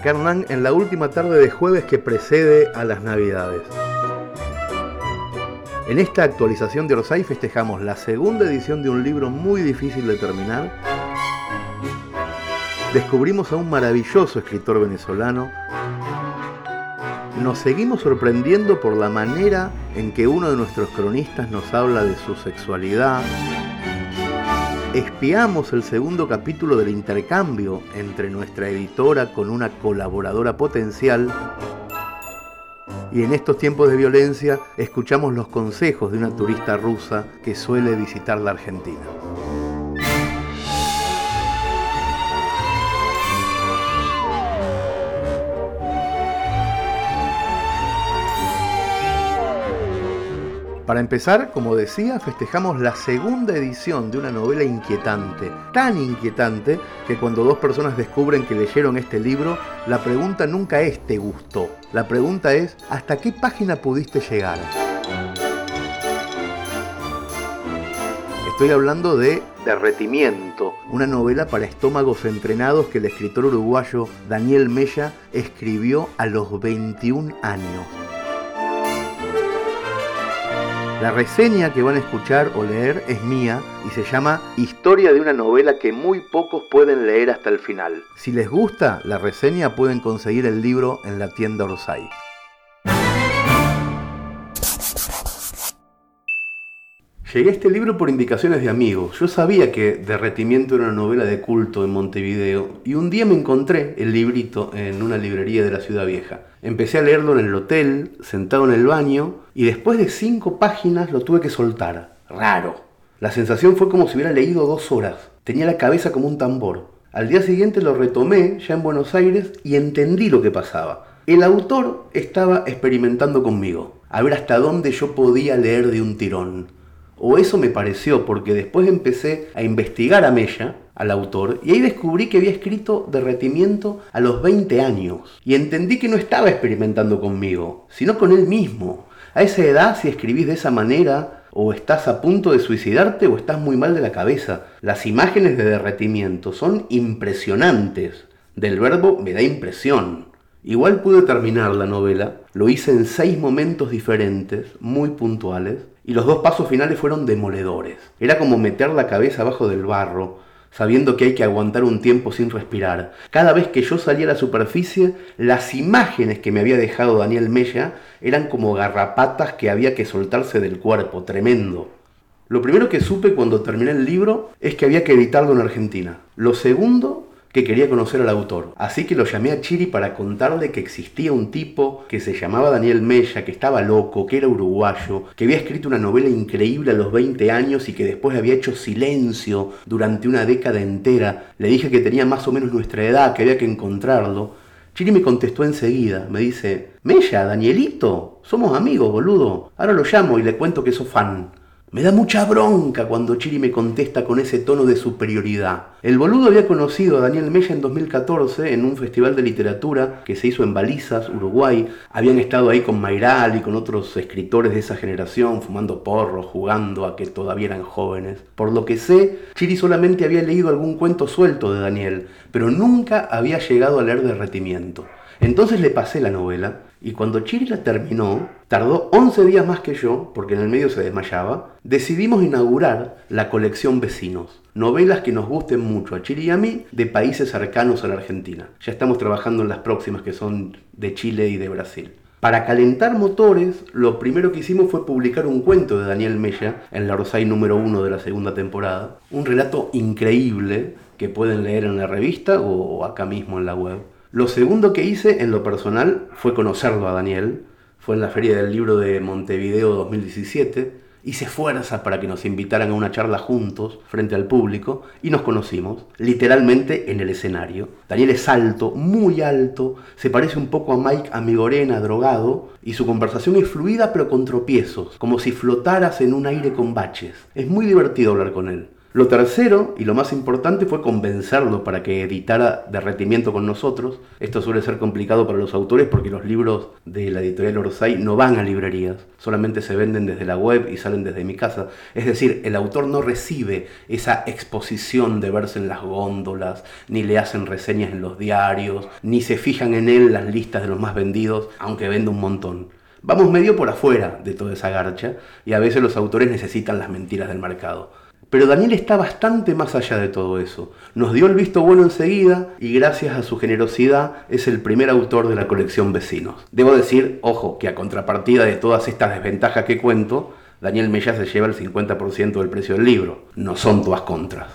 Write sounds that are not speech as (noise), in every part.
Acá en la última tarde de jueves que precede a las Navidades. En esta actualización de Orsay festejamos la segunda edición de un libro muy difícil de terminar. Descubrimos a un maravilloso escritor venezolano. Nos seguimos sorprendiendo por la manera en que uno de nuestros cronistas nos habla de su sexualidad, espiamos el segundo capítulo del intercambio entre nuestra editora con una colaboradora potencial y en estos tiempos de violencia escuchamos los consejos de una turista rusa que suele visitar la Argentina. Para empezar, como decía, festejamos la segunda edición de una novela inquietante, tan inquietante que cuando dos personas descubren que leyeron este libro, la pregunta nunca es ¿te gustó? La pregunta es ¿hasta qué página pudiste llegar? Estoy hablando de Derretimiento, una novela para estómagos entrenados que el escritor uruguayo Daniel Mella escribió a los 21 años. La reseña que van a escuchar o leer es mía y se llama Historia de una novela que muy pocos pueden leer hasta el final. Si les gusta la reseña pueden conseguir el libro en la tienda Orsay. Llegué a este libro por indicaciones de amigos. Yo sabía que Derretimiento era una novela de culto en Montevideo y un día me encontré el librito en una librería de la ciudad vieja. Empecé a leerlo en el hotel, sentado en el baño, y después de cinco páginas lo tuve que soltar. Raro. La sensación fue como si hubiera leído dos horas. Tenía la cabeza como un tambor. Al día siguiente lo retomé ya en Buenos Aires y entendí lo que pasaba. El autor estaba experimentando conmigo, a ver hasta dónde yo podía leer de un tirón. O eso me pareció, porque después empecé a investigar a Mella, al autor, y ahí descubrí que había escrito Derretimiento a los 20 años. Y entendí que no estaba experimentando conmigo, sino con él mismo. A esa edad, si escribís de esa manera, o estás a punto de suicidarte o estás muy mal de la cabeza. Las imágenes de derretimiento son impresionantes. Del verbo me da impresión. Igual pude terminar la novela, lo hice en seis momentos diferentes, muy puntuales, y los dos pasos finales fueron demoledores. Era como meter la cabeza abajo del barro, sabiendo que hay que aguantar un tiempo sin respirar. Cada vez que yo salía a la superficie, las imágenes que me había dejado Daniel Mella eran como garrapatas que había que soltarse del cuerpo, tremendo. Lo primero que supe cuando terminé el libro es que había que editarlo en Argentina. Lo segundo que quería conocer al autor. Así que lo llamé a Chiri para contarle que existía un tipo que se llamaba Daniel Mella, que estaba loco, que era uruguayo, que había escrito una novela increíble a los 20 años y que después había hecho silencio durante una década entera. Le dije que tenía más o menos nuestra edad, que había que encontrarlo. Chiri me contestó enseguida, me dice, Mella, Danielito, somos amigos, boludo. Ahora lo llamo y le cuento que sos fan. Me da mucha bronca cuando Chiri me contesta con ese tono de superioridad. El boludo había conocido a Daniel Mella en 2014 en un festival de literatura que se hizo en Balizas, Uruguay. Habían estado ahí con Mayral y con otros escritores de esa generación, fumando porros, jugando a que todavía eran jóvenes. Por lo que sé, Chiri solamente había leído algún cuento suelto de Daniel, pero nunca había llegado a leer Derretimiento. Entonces le pasé la novela y cuando Chiri la terminó, tardó 11 días más que yo, porque en el medio se desmayaba, decidimos inaugurar la colección Vecinos, novelas que nos gusten mucho a Chiri y a mí de países cercanos a la Argentina. Ya estamos trabajando en las próximas que son de Chile y de Brasil. Para calentar motores, lo primero que hicimos fue publicar un cuento de Daniel Mella en la Rosay número 1 de la segunda temporada. Un relato increíble que pueden leer en la revista o acá mismo en la web. Lo segundo que hice en lo personal fue conocerlo a Daniel. Fue en la Feria del Libro de Montevideo 2017. Hice fuerza para que nos invitaran a una charla juntos frente al público y nos conocimos, literalmente en el escenario. Daniel es alto, muy alto, se parece un poco a Mike Amigorena, drogado, y su conversación es fluida pero con tropiezos, como si flotaras en un aire con baches. Es muy divertido hablar con él. Lo tercero y lo más importante fue convencerlo para que editara derretimiento con nosotros. Esto suele ser complicado para los autores porque los libros de la editorial Orsay no van a librerías, solamente se venden desde la web y salen desde mi casa. Es decir, el autor no recibe esa exposición de verse en las góndolas, ni le hacen reseñas en los diarios, ni se fijan en él las listas de los más vendidos, aunque vende un montón. Vamos medio por afuera de toda esa garcha y a veces los autores necesitan las mentiras del mercado. Pero Daniel está bastante más allá de todo eso. Nos dio el visto bueno enseguida y gracias a su generosidad es el primer autor de la colección Vecinos. Debo decir, ojo, que a contrapartida de todas estas desventajas que cuento, Daniel Mella se lleva el 50% del precio del libro. No son todas contras.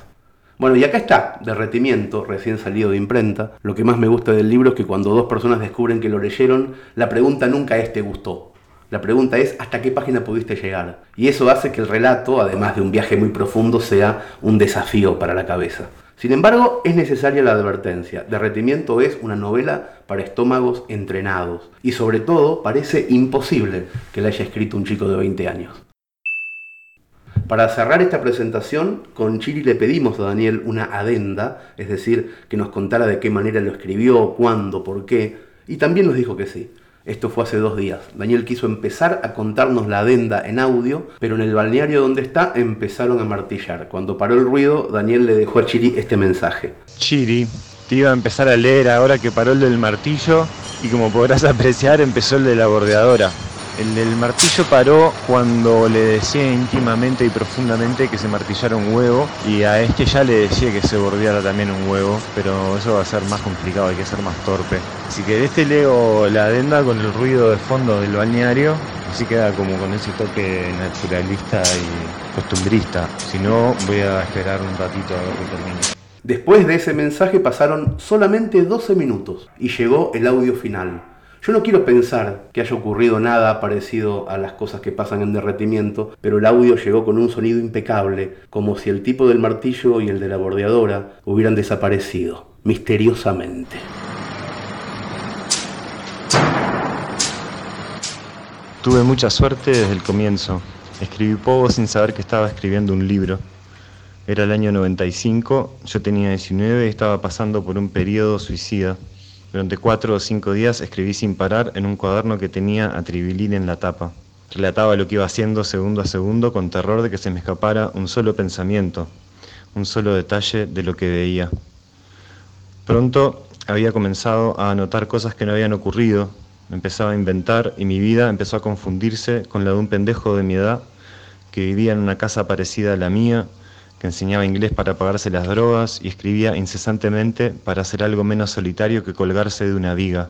Bueno, y acá está, Derretimiento, recién salido de imprenta. Lo que más me gusta del libro es que cuando dos personas descubren que lo leyeron, la pregunta nunca es ¿te gustó? La pregunta es ¿hasta qué página pudiste llegar? Y eso hace que el relato, además de un viaje muy profundo, sea un desafío para la cabeza. Sin embargo, es necesaria la advertencia. Derretimiento es una novela para estómagos entrenados. Y sobre todo, parece imposible que la haya escrito un chico de 20 años. Para cerrar esta presentación, con Chiri le pedimos a Daniel una adenda, es decir, que nos contara de qué manera lo escribió, cuándo, por qué, y también nos dijo que sí. Esto fue hace dos días. Daniel quiso empezar a contarnos la adenda en audio, pero en el balneario donde está empezaron a martillar. Cuando paró el ruido, Daniel le dejó a Chiri este mensaje. Chiri, te iba a empezar a leer ahora que paró el del martillo y como podrás (laughs) apreciar empezó el de la bordeadora. El del martillo paró cuando le decía íntimamente y profundamente que se martillara un huevo y a este ya le decía que se bordeara también un huevo, pero eso va a ser más complicado, hay que ser más torpe. Así que de este leo la adenda con el ruido de fondo del balneario, así queda como con ese toque naturalista y costumbrista. Si no, voy a esperar un ratito a ver que termine. Después de ese mensaje pasaron solamente 12 minutos y llegó el audio final. Yo no quiero pensar que haya ocurrido nada parecido a las cosas que pasan en derretimiento, pero el audio llegó con un sonido impecable, como si el tipo del martillo y el de la bordeadora hubieran desaparecido, misteriosamente. Tuve mucha suerte desde el comienzo. Escribí poco sin saber que estaba escribiendo un libro. Era el año 95, yo tenía 19 y estaba pasando por un periodo suicida. Durante cuatro o cinco días escribí sin parar en un cuaderno que tenía a Tribilín en la tapa. Relataba lo que iba haciendo segundo a segundo con terror de que se me escapara un solo pensamiento, un solo detalle de lo que veía. Pronto había comenzado a anotar cosas que no habían ocurrido, empezaba a inventar y mi vida empezó a confundirse con la de un pendejo de mi edad que vivía en una casa parecida a la mía enseñaba inglés para pagarse las drogas y escribía incesantemente para hacer algo menos solitario que colgarse de una viga.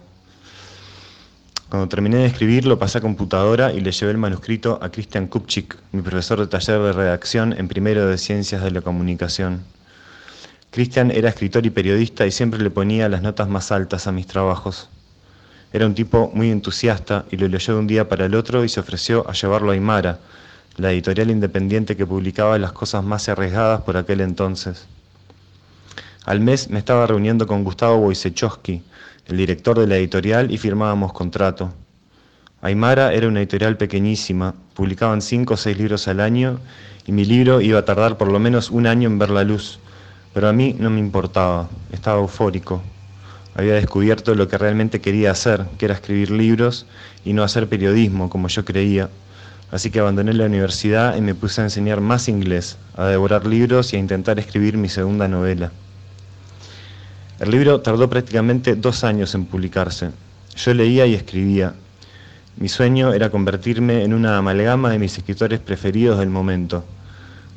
Cuando terminé de escribir, lo pasé a computadora y le llevé el manuscrito a Christian Kupchik, mi profesor de taller de redacción en primero de Ciencias de la Comunicación. Christian era escritor y periodista y siempre le ponía las notas más altas a mis trabajos. Era un tipo muy entusiasta y lo leyó de un día para el otro y se ofreció a llevarlo a Aymara, la editorial independiente que publicaba las cosas más arriesgadas por aquel entonces. Al mes me estaba reuniendo con Gustavo Wojciechowski, el director de la editorial, y firmábamos contrato. Aymara era una editorial pequeñísima, publicaban cinco o seis libros al año y mi libro iba a tardar por lo menos un año en ver la luz, pero a mí no me importaba, estaba eufórico. Había descubierto lo que realmente quería hacer, que era escribir libros y no hacer periodismo como yo creía, Así que abandoné la universidad y me puse a enseñar más inglés, a devorar libros y a intentar escribir mi segunda novela. El libro tardó prácticamente dos años en publicarse. Yo leía y escribía. Mi sueño era convertirme en una amalgama de mis escritores preferidos del momento.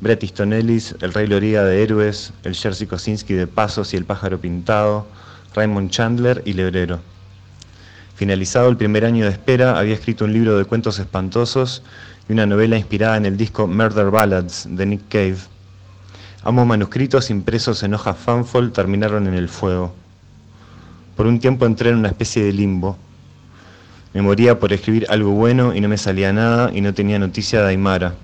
Bret Easton Ellis, el Rey Loriga de Héroes, el Jerzy Kosinski de Pasos y el Pájaro Pintado, Raymond Chandler y Lebrero. Finalizado el primer año de espera, había escrito un libro de cuentos espantosos y una novela inspirada en el disco Murder Ballads de Nick Cave. Ambos manuscritos impresos en hojas fanfol terminaron en el fuego. Por un tiempo entré en una especie de limbo. Me moría por escribir algo bueno y no me salía nada y no tenía noticia de Aymara.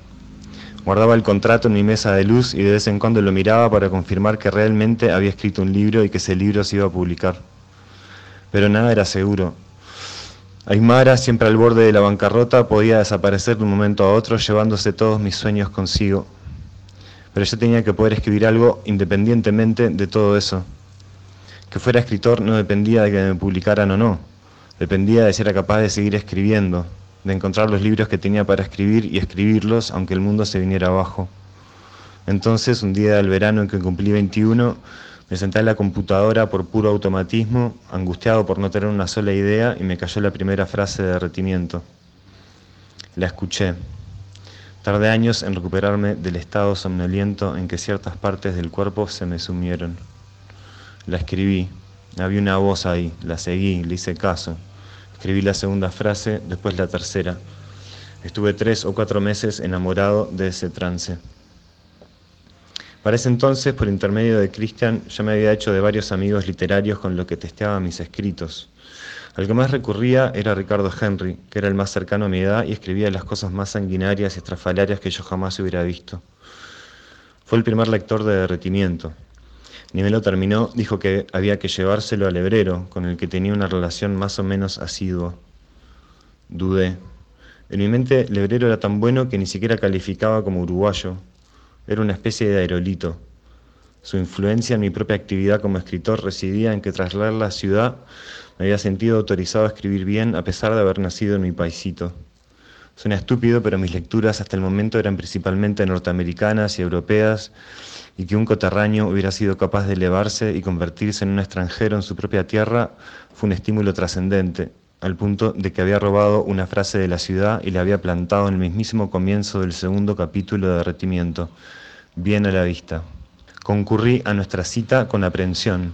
Guardaba el contrato en mi mesa de luz y de vez en cuando lo miraba para confirmar que realmente había escrito un libro y que ese libro se iba a publicar. Pero nada era seguro Aymara, siempre al borde de la bancarrota, podía desaparecer de un momento a otro llevándose todos mis sueños consigo. pero yo tenía que poder escribir algo independientemente de todo eso. Que fuera escritor no dependía de que me publicaran o no, dependía de si era capaz de seguir escribiendo, de encontrar los libros que tenía para escribir y escribirlos aunque el mundo se viniera abajo. Entonces, un día del verano en que cumplí 21, me senté en la computadora por puro automatismo, angustiado por no tener una sola idea, y me cayó la primera frase de derretimiento. La escuché. Tardé años en recuperarme del estado somnoliento en que ciertas partes del cuerpo se me sumieron. La escribí. Había una voz ahí, la seguí, le hice caso. Escribí la segunda frase, después la tercera. Estuve tres o cuatro meses enamorado de ese trance. Para ese entonces, por intermedio de Christian, ya me había hecho de varios amigos literarios con los que testeaba mis escritos. Al que más recurría era Ricardo Henry, que era el más cercano a mi edad y escribía las cosas más sanguinarias y estrafalarias que yo jamás hubiera visto. Fue el primer lector de derretimiento. Ni me lo terminó, dijo que había que llevárselo al hebrero, con el que tenía una relación más o menos asidua. Dudé. En mi mente, el hebrero era tan bueno que ni siquiera calificaba como uruguayo, era una especie de aerolito. Su influencia en mi propia actividad como escritor residía en que tras leer la ciudad me había sentido autorizado a escribir bien a pesar de haber nacido en mi paisito. Suena estúpido, pero mis lecturas hasta el momento eran principalmente norteamericanas y europeas, y que un coterráneo hubiera sido capaz de elevarse y convertirse en un extranjero en su propia tierra fue un estímulo trascendente, al punto de que había robado una frase de la ciudad y la había plantado en el mismísimo comienzo del segundo capítulo de Derretimiento, bien a la vista. Concurrí a nuestra cita con aprehensión.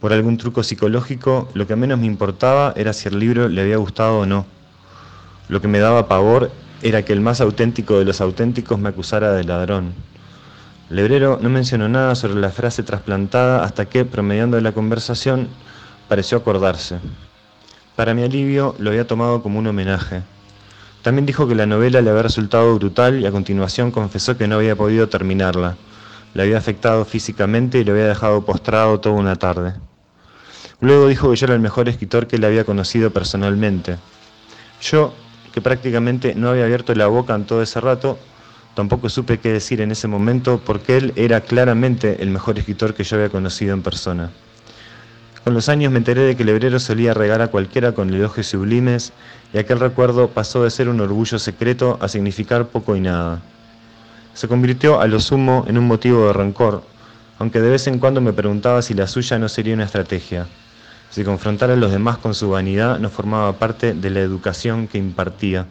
Por algún truco psicológico, lo que menos me importaba era si el libro le había gustado o no. Lo que me daba pavor era que el más auténtico de los auténticos me acusara de ladrón. Lebrero no mencionó nada sobre la frase trasplantada hasta que, promediando la conversación, pareció acordarse. Para mi alivio, lo había tomado como un homenaje. También dijo que la novela le había resultado brutal y a continuación confesó que no había podido terminarla. Le había afectado físicamente y lo había dejado postrado toda una tarde. Luego dijo que yo era el mejor escritor que le había conocido personalmente. Yo, que prácticamente no había abierto la boca en todo ese rato, tampoco supe qué decir en ese momento porque él era claramente el mejor escritor que yo había conocido en persona. Con los años me enteré de que el hebrero solía regar a cualquiera con elogios sublimes y aquel recuerdo pasó de ser un orgullo secreto a significar poco y nada. Se convirtió a lo sumo en un motivo de rencor, aunque de vez en cuando me preguntaba si la suya no sería una estrategia. Si confrontar a los demás con su vanidad no formaba parte de la educación que impartía.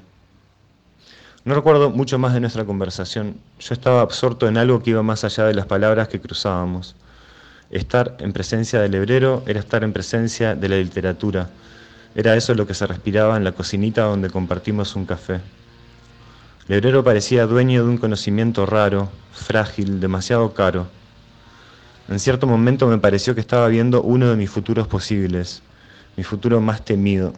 No recuerdo mucho más de nuestra conversación. Yo estaba absorto en algo que iba más allá de las palabras que cruzábamos. Estar en presencia del hebrero era estar en presencia de la literatura. Era eso lo que se respiraba en la cocinita donde compartimos un café. El hebrero parecía dueño de un conocimiento raro, frágil, demasiado caro. En cierto momento me pareció que estaba viendo uno de mis futuros posibles, mi futuro más temido.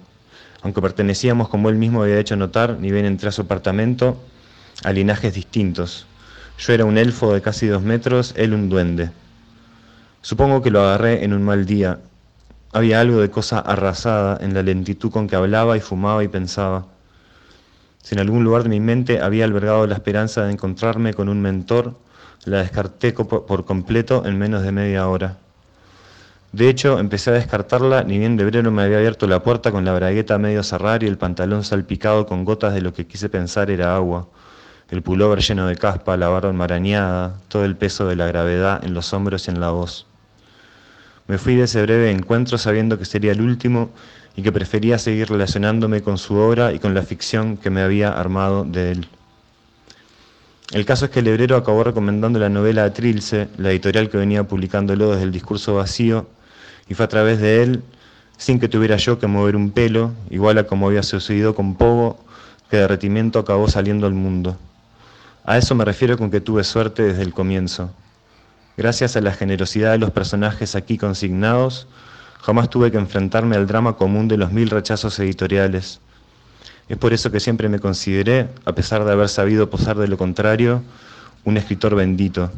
Aunque pertenecíamos, como él mismo había hecho notar, ni bien entré a su apartamento, a linajes distintos. Yo era un elfo de casi dos metros, él un duende. Supongo que lo agarré en un mal día. Había algo de cosa arrasada en la lentitud con que hablaba y fumaba y pensaba. Si en algún lugar de mi mente había albergado la esperanza de encontrarme con un mentor, la descarté por completo en menos de media hora. De hecho, empecé a descartarla ni bien Lebrero me había abierto la puerta con la bragueta medio cerrar y el pantalón salpicado con gotas de lo que quise pensar era agua el pullover lleno de caspa, la barba enmarañada, todo el peso de la gravedad en los hombros y en la voz. Me fui de ese breve encuentro sabiendo que sería el último y que prefería seguir relacionándome con su obra y con la ficción que me había armado de él. El caso es que el hebrero acabó recomendando la novela a Trilce, la editorial que venía publicándolo desde el discurso vacío, y fue a través de él, sin que tuviera yo que mover un pelo, igual a como había sucedido con Pogo, que Derretimiento acabó saliendo al mundo. A eso me refiero con que tuve suerte desde el comienzo. Gracias a la generosidad de los personajes aquí consignados, jamás tuve que enfrentarme al drama común de los mil rechazos editoriales. Es por eso que siempre me consideré, a pesar de haber sabido posar de lo contrario, un escritor bendito.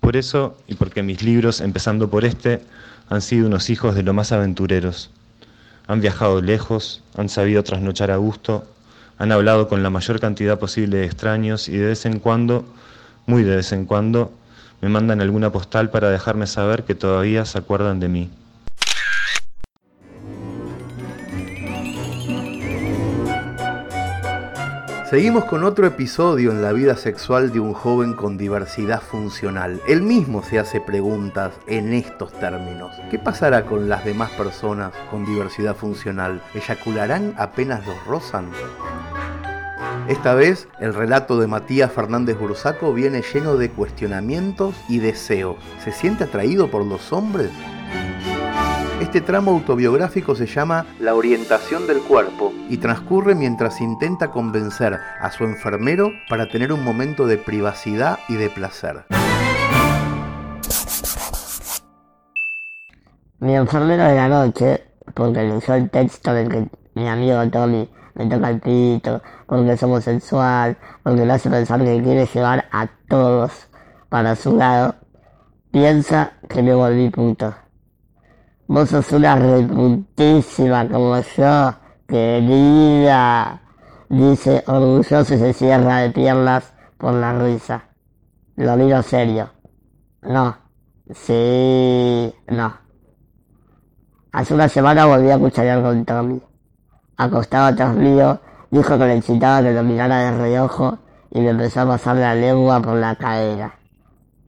Por eso, y porque mis libros, empezando por este, han sido unos hijos de lo más aventureros. Han viajado lejos, han sabido trasnochar a gusto, han hablado con la mayor cantidad posible de extraños y de vez en cuando Muy de vez en cuando me mandan alguna postal para dejarme saber que todavía se acuerdan de mí. Seguimos con otro episodio en la vida sexual de un joven con diversidad funcional. Él mismo se hace preguntas en estos términos. ¿Qué pasará con las demás personas con diversidad funcional? ¿Eyacularán apenas los rozan? Esta vez, el relato de Matías Fernández Bursaco viene lleno de cuestionamientos y deseos. ¿Se siente atraído por los hombres? Este tramo autobiográfico se llama La orientación del cuerpo y transcurre mientras intenta convencer a su enfermero para tener un momento de privacidad y de placer. Mi enfermero de la noche, porque le usó el texto de que mi amigo Tommy me toca el pito, porque es homosexual, porque le hace pensar que quiere llevar a todos para su lado, piensa que me volví puto. Vos sos una repuntísima como yo, querida. Dice orgulloso y se cierra de piernas por la risa. Lo digo serio. No. Sí. No. Hace una semana volví a cucharear con Tommy. Acostado atrás mío, dijo que le excitaba que lo mirara de reojo y me empezó a pasar la lengua por la cadera.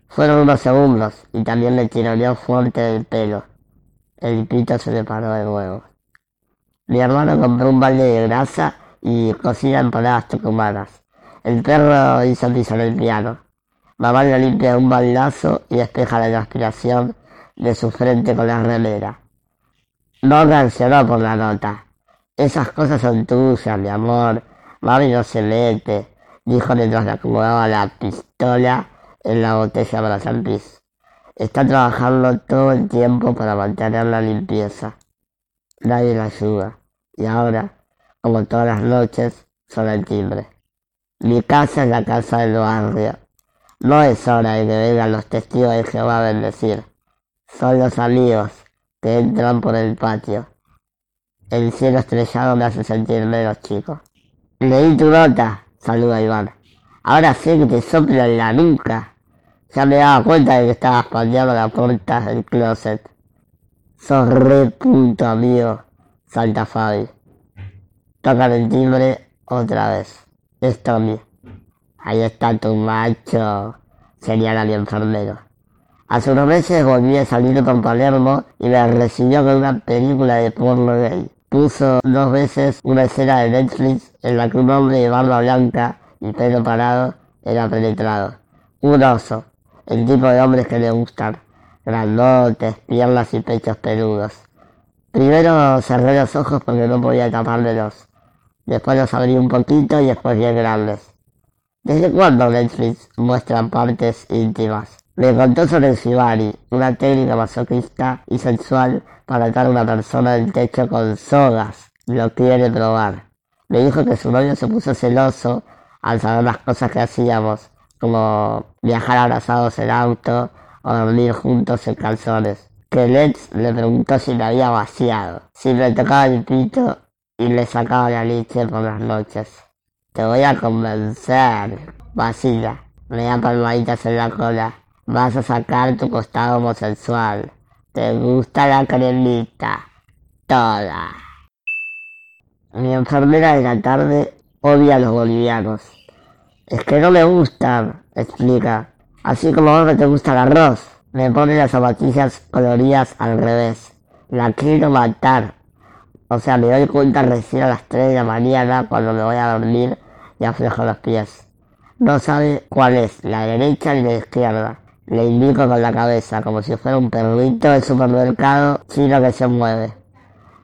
Fueron unos segundos y también le tironeó fuerte el pelo. El pito se le paró de nuevo. Mi hermano compró un balde de grasa y cocina empanadas tucumanas. El perro hizo piso en el piano. Mamá le limpia un baldazo y despeja la transpiración de su frente con la remera. No reaccionó por la nota. Esas cosas son tuyas, mi amor. Mami no se mete, dijo mientras le acomodaba la pistola en la botella para pis. Está trabajando todo el tiempo para mantener la limpieza. Nadie la ayuda. Y ahora, como todas las noches, suena el timbre. Mi casa es la casa del barrio. No es hora de que vengan los testigos de Jehová a bendecir. Son los amigos que entran por el patio. El cielo estrellado me hace sentir menos chico. Leí tu nota, saluda Iván. Ahora sé que te sopla en la nuca. Ya me daba cuenta de que estabas pateando la puerta del closet. Sos re punto amigo, salta Fabi. Toca el timbre otra vez. Es Tommy. Ahí está tu macho, señala mi enfermero. Hace unos meses volví a salir con Palermo y me recibió con una película de porno gay. Puso dos veces una escena de Netflix en la que un hombre de barba blanca y pelo parado era penetrado. Un oso, el tipo de hombres que le gustan, grandotes, piernas y pechos peludos. Primero cerré los ojos porque no podía tapármelos. Después los abrí un poquito y después bien grandes. ¿Desde cuándo Netflix muestra partes íntimas? Me contó sobre shibari, una técnica masoquista y sexual para atar a una persona del techo con sogas. Lo quiere probar. Me dijo que su novio se puso celoso al saber las cosas que hacíamos como viajar abrazados en auto o dormir juntos en calzones. Que Let's le preguntó si le había vaciado, si le tocaba el pito y le sacaba la leche por las noches. Te voy a convencer, vacila, me da palmaditas en la cola. Vas a sacar tu costado homosexual. Te gusta la cremita. Toda. Mi enfermera de la tarde odia a los bolivianos. Es que no me gusta, explica. Así como a te gusta el arroz. Me pone las zapatillas coloridas al revés. La quiero matar. O sea, me doy cuenta recién a las 3 de la mañana cuando me voy a dormir y aflejo los pies. No sabe cuál es, la derecha ni la izquierda. Le indico con la cabeza, como si fuera un perrito del supermercado chino que se mueve.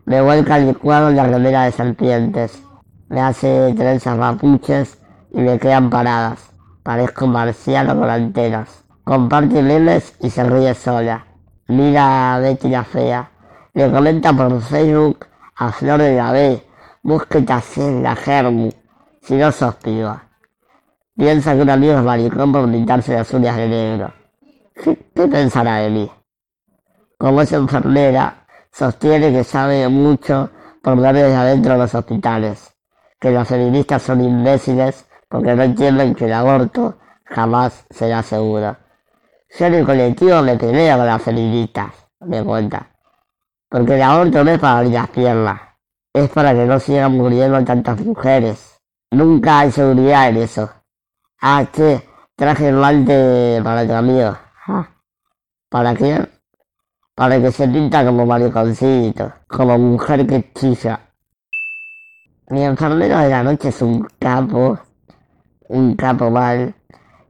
Me vuelca el licuado en la remera de serpientes. Me hace trenzas mapuches y me quedan paradas. Parezco marciano con antenas. Comparte memes y se ríe sola. Mira a Betty la fea. Le comenta por Facebook a Flor de la B. Búsquete en la Germu. Si no sos piba. Piensa que un amigo es maricón por pintarse las uñas de negro. ¿Qué, ¿Qué, pensará de mí? Como es enfermera, sostiene que sabe mucho por ver desde adentro de los hospitales. Que los feministas son imbéciles porque no entienden que el aborto jamás será seguro. Yo en el colectivo me peleo con las feministas, me cuenta. Porque el aborto no es para abrir las piernas, es para que no sigan muriendo tantas mujeres. Nunca hay seguridad en eso. Ah, che, traje el guante para tu amigo. Ah, ¿Para quién? Para que se pinta como mariconcito, como mujer que chilla. Mi enfermero de la noche es un capo, un capo mal,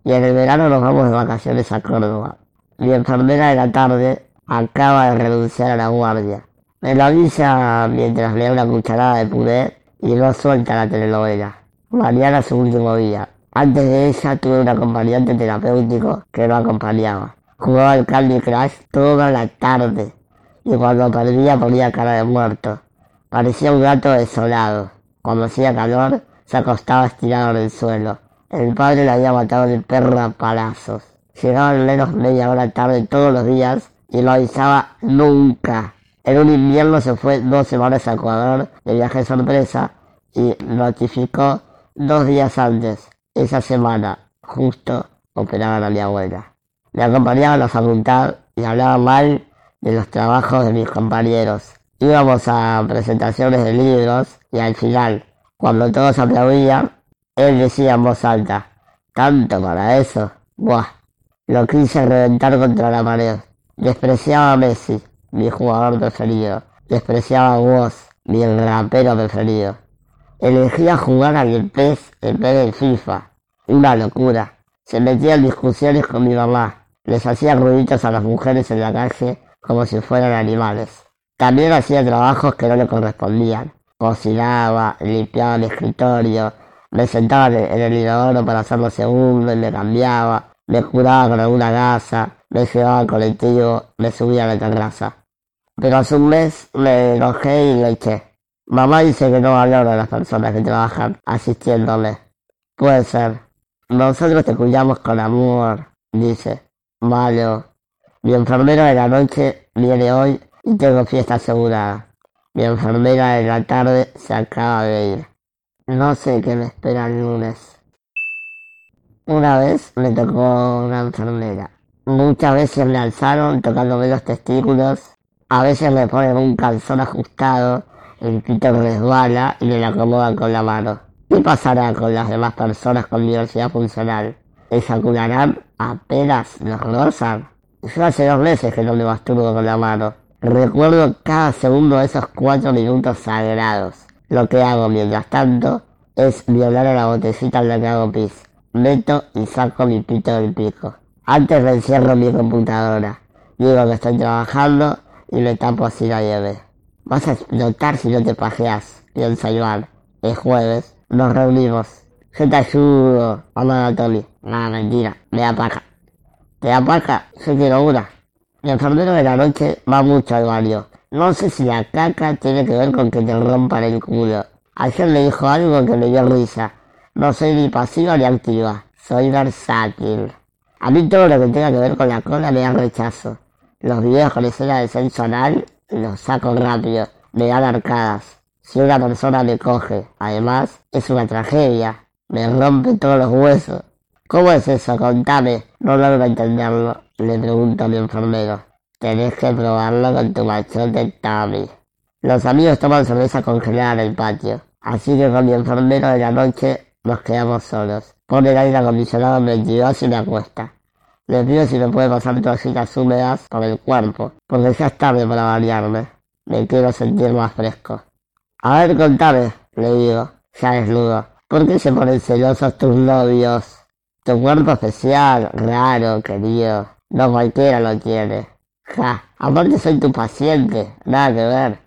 y en el verano nos vamos de vacaciones a Córdoba. Mi enfermera de la tarde acaba de renunciar a la guardia. Me lo avisa mientras le da una cucharada de puré y no suelta la telenovela. Mañana es su último día. Antes de ella tuve un acompañante terapéutico que lo acompañaba. Jugaba al Candy Crush toda la tarde y cuando perdía ponía cara de muerto. Parecía un gato desolado. Cuando hacía calor se acostaba estirado en el suelo. El padre le había matado el perro a palazos. Llegaba al menos media hora tarde todos los días y no avisaba nunca. En un invierno se fue dos semanas a Ecuador de viaje sorpresa y notificó dos días antes. Esa semana, justo, operaban a mi abuela. Me acompañaba a la facultad y hablaba mal de los trabajos de mis compañeros. Íbamos a presentaciones de libros y al final, cuando todos aplaudían, él decía en voz alta, ¿tanto para eso? Buah, lo quise reventar contra la pared. Despreciaba a Messi, mi jugador preferido. Despreciaba a vos, mi rapero preferido. Elegía jugar al PES en vez del FIFA. Una locura. Se metía en discusiones con mi mamá. Les hacía ruiditos a las mujeres en la calle como si fueran animales. También hacía trabajos que no le correspondían. Cocinaba, limpiaba el escritorio, me sentaba en el inodoro para hacerlo segundo y me cambiaba, me curaba con alguna gasa, me llevaba al colectivo, me subía a la terraza. Pero hace un mes me enojé y le eché. Mamá dice que no valora a las personas que trabajan asistiéndole. Puede ser. Nosotros te cuidamos con amor, dice. Malo. Mi enfermera de la noche viene hoy y tengo fiesta asegurada. Mi enfermera de la tarde se acaba de ir. No sé qué me espera el lunes. Una vez me tocó una enfermera. Muchas veces me alzaron tocándome los testículos a veces le ponen un calzón ajustado, el pito resbala y le lo acomodan con la mano. ¿Qué pasará con las demás personas con diversidad funcional? ¿Eyacularán apenas los rozan? Yo hace dos meses que no me masturbo con la mano. Recuerdo cada segundo de esos cuatro minutos sagrados. Lo que hago mientras tanto es violar a la botecita en la que hago pis. Meto y saco mi pito del pico. Antes me encierro mi computadora. Digo que estoy trabajando y le tapo así la llave. Vas a explotar si no te pajeas, piensa Iván. Es jueves, nos reunimos. Yo te ayudo, a Tony. Nada, mentira, me da paja. ¿Te da paja? Yo quiero una. Mi enfermero de la noche va mucho al baño. No sé si la caca tiene que ver con que te rompan el culo. Ayer le dijo algo que me dio risa. No soy ni pasiva ni activa, soy versátil. A mí todo lo que tenga que ver con la cola me da rechazo. Los videos con escena de sexo anal los saco rápido, me dan arcadas. Si una persona me coge, además, es una tragedia. Me rompe todos los huesos. ¿Cómo es eso? Contame. No logro entenderlo. Le pregunto a mi enfermero. Tenés que probarlo con tu machote Tommy. Los amigos toman cerveza congelada en el patio. Así que con mi enfermero de la noche nos quedamos solos. Pone el aire acondicionado en 22 y me acuesta. Le pido si me puede pasar toallitas húmedas por el cuerpo, porque ya es tarde para bañarme. Me quiero sentir más fresco. A ver, contame, le digo, ya desnudo. ¿Por qué se ponen celosos tus novios? Tu cuerpo especial, raro, querido. No cualquiera lo tiene. Ja, aparte soy tu paciente, nada que ver.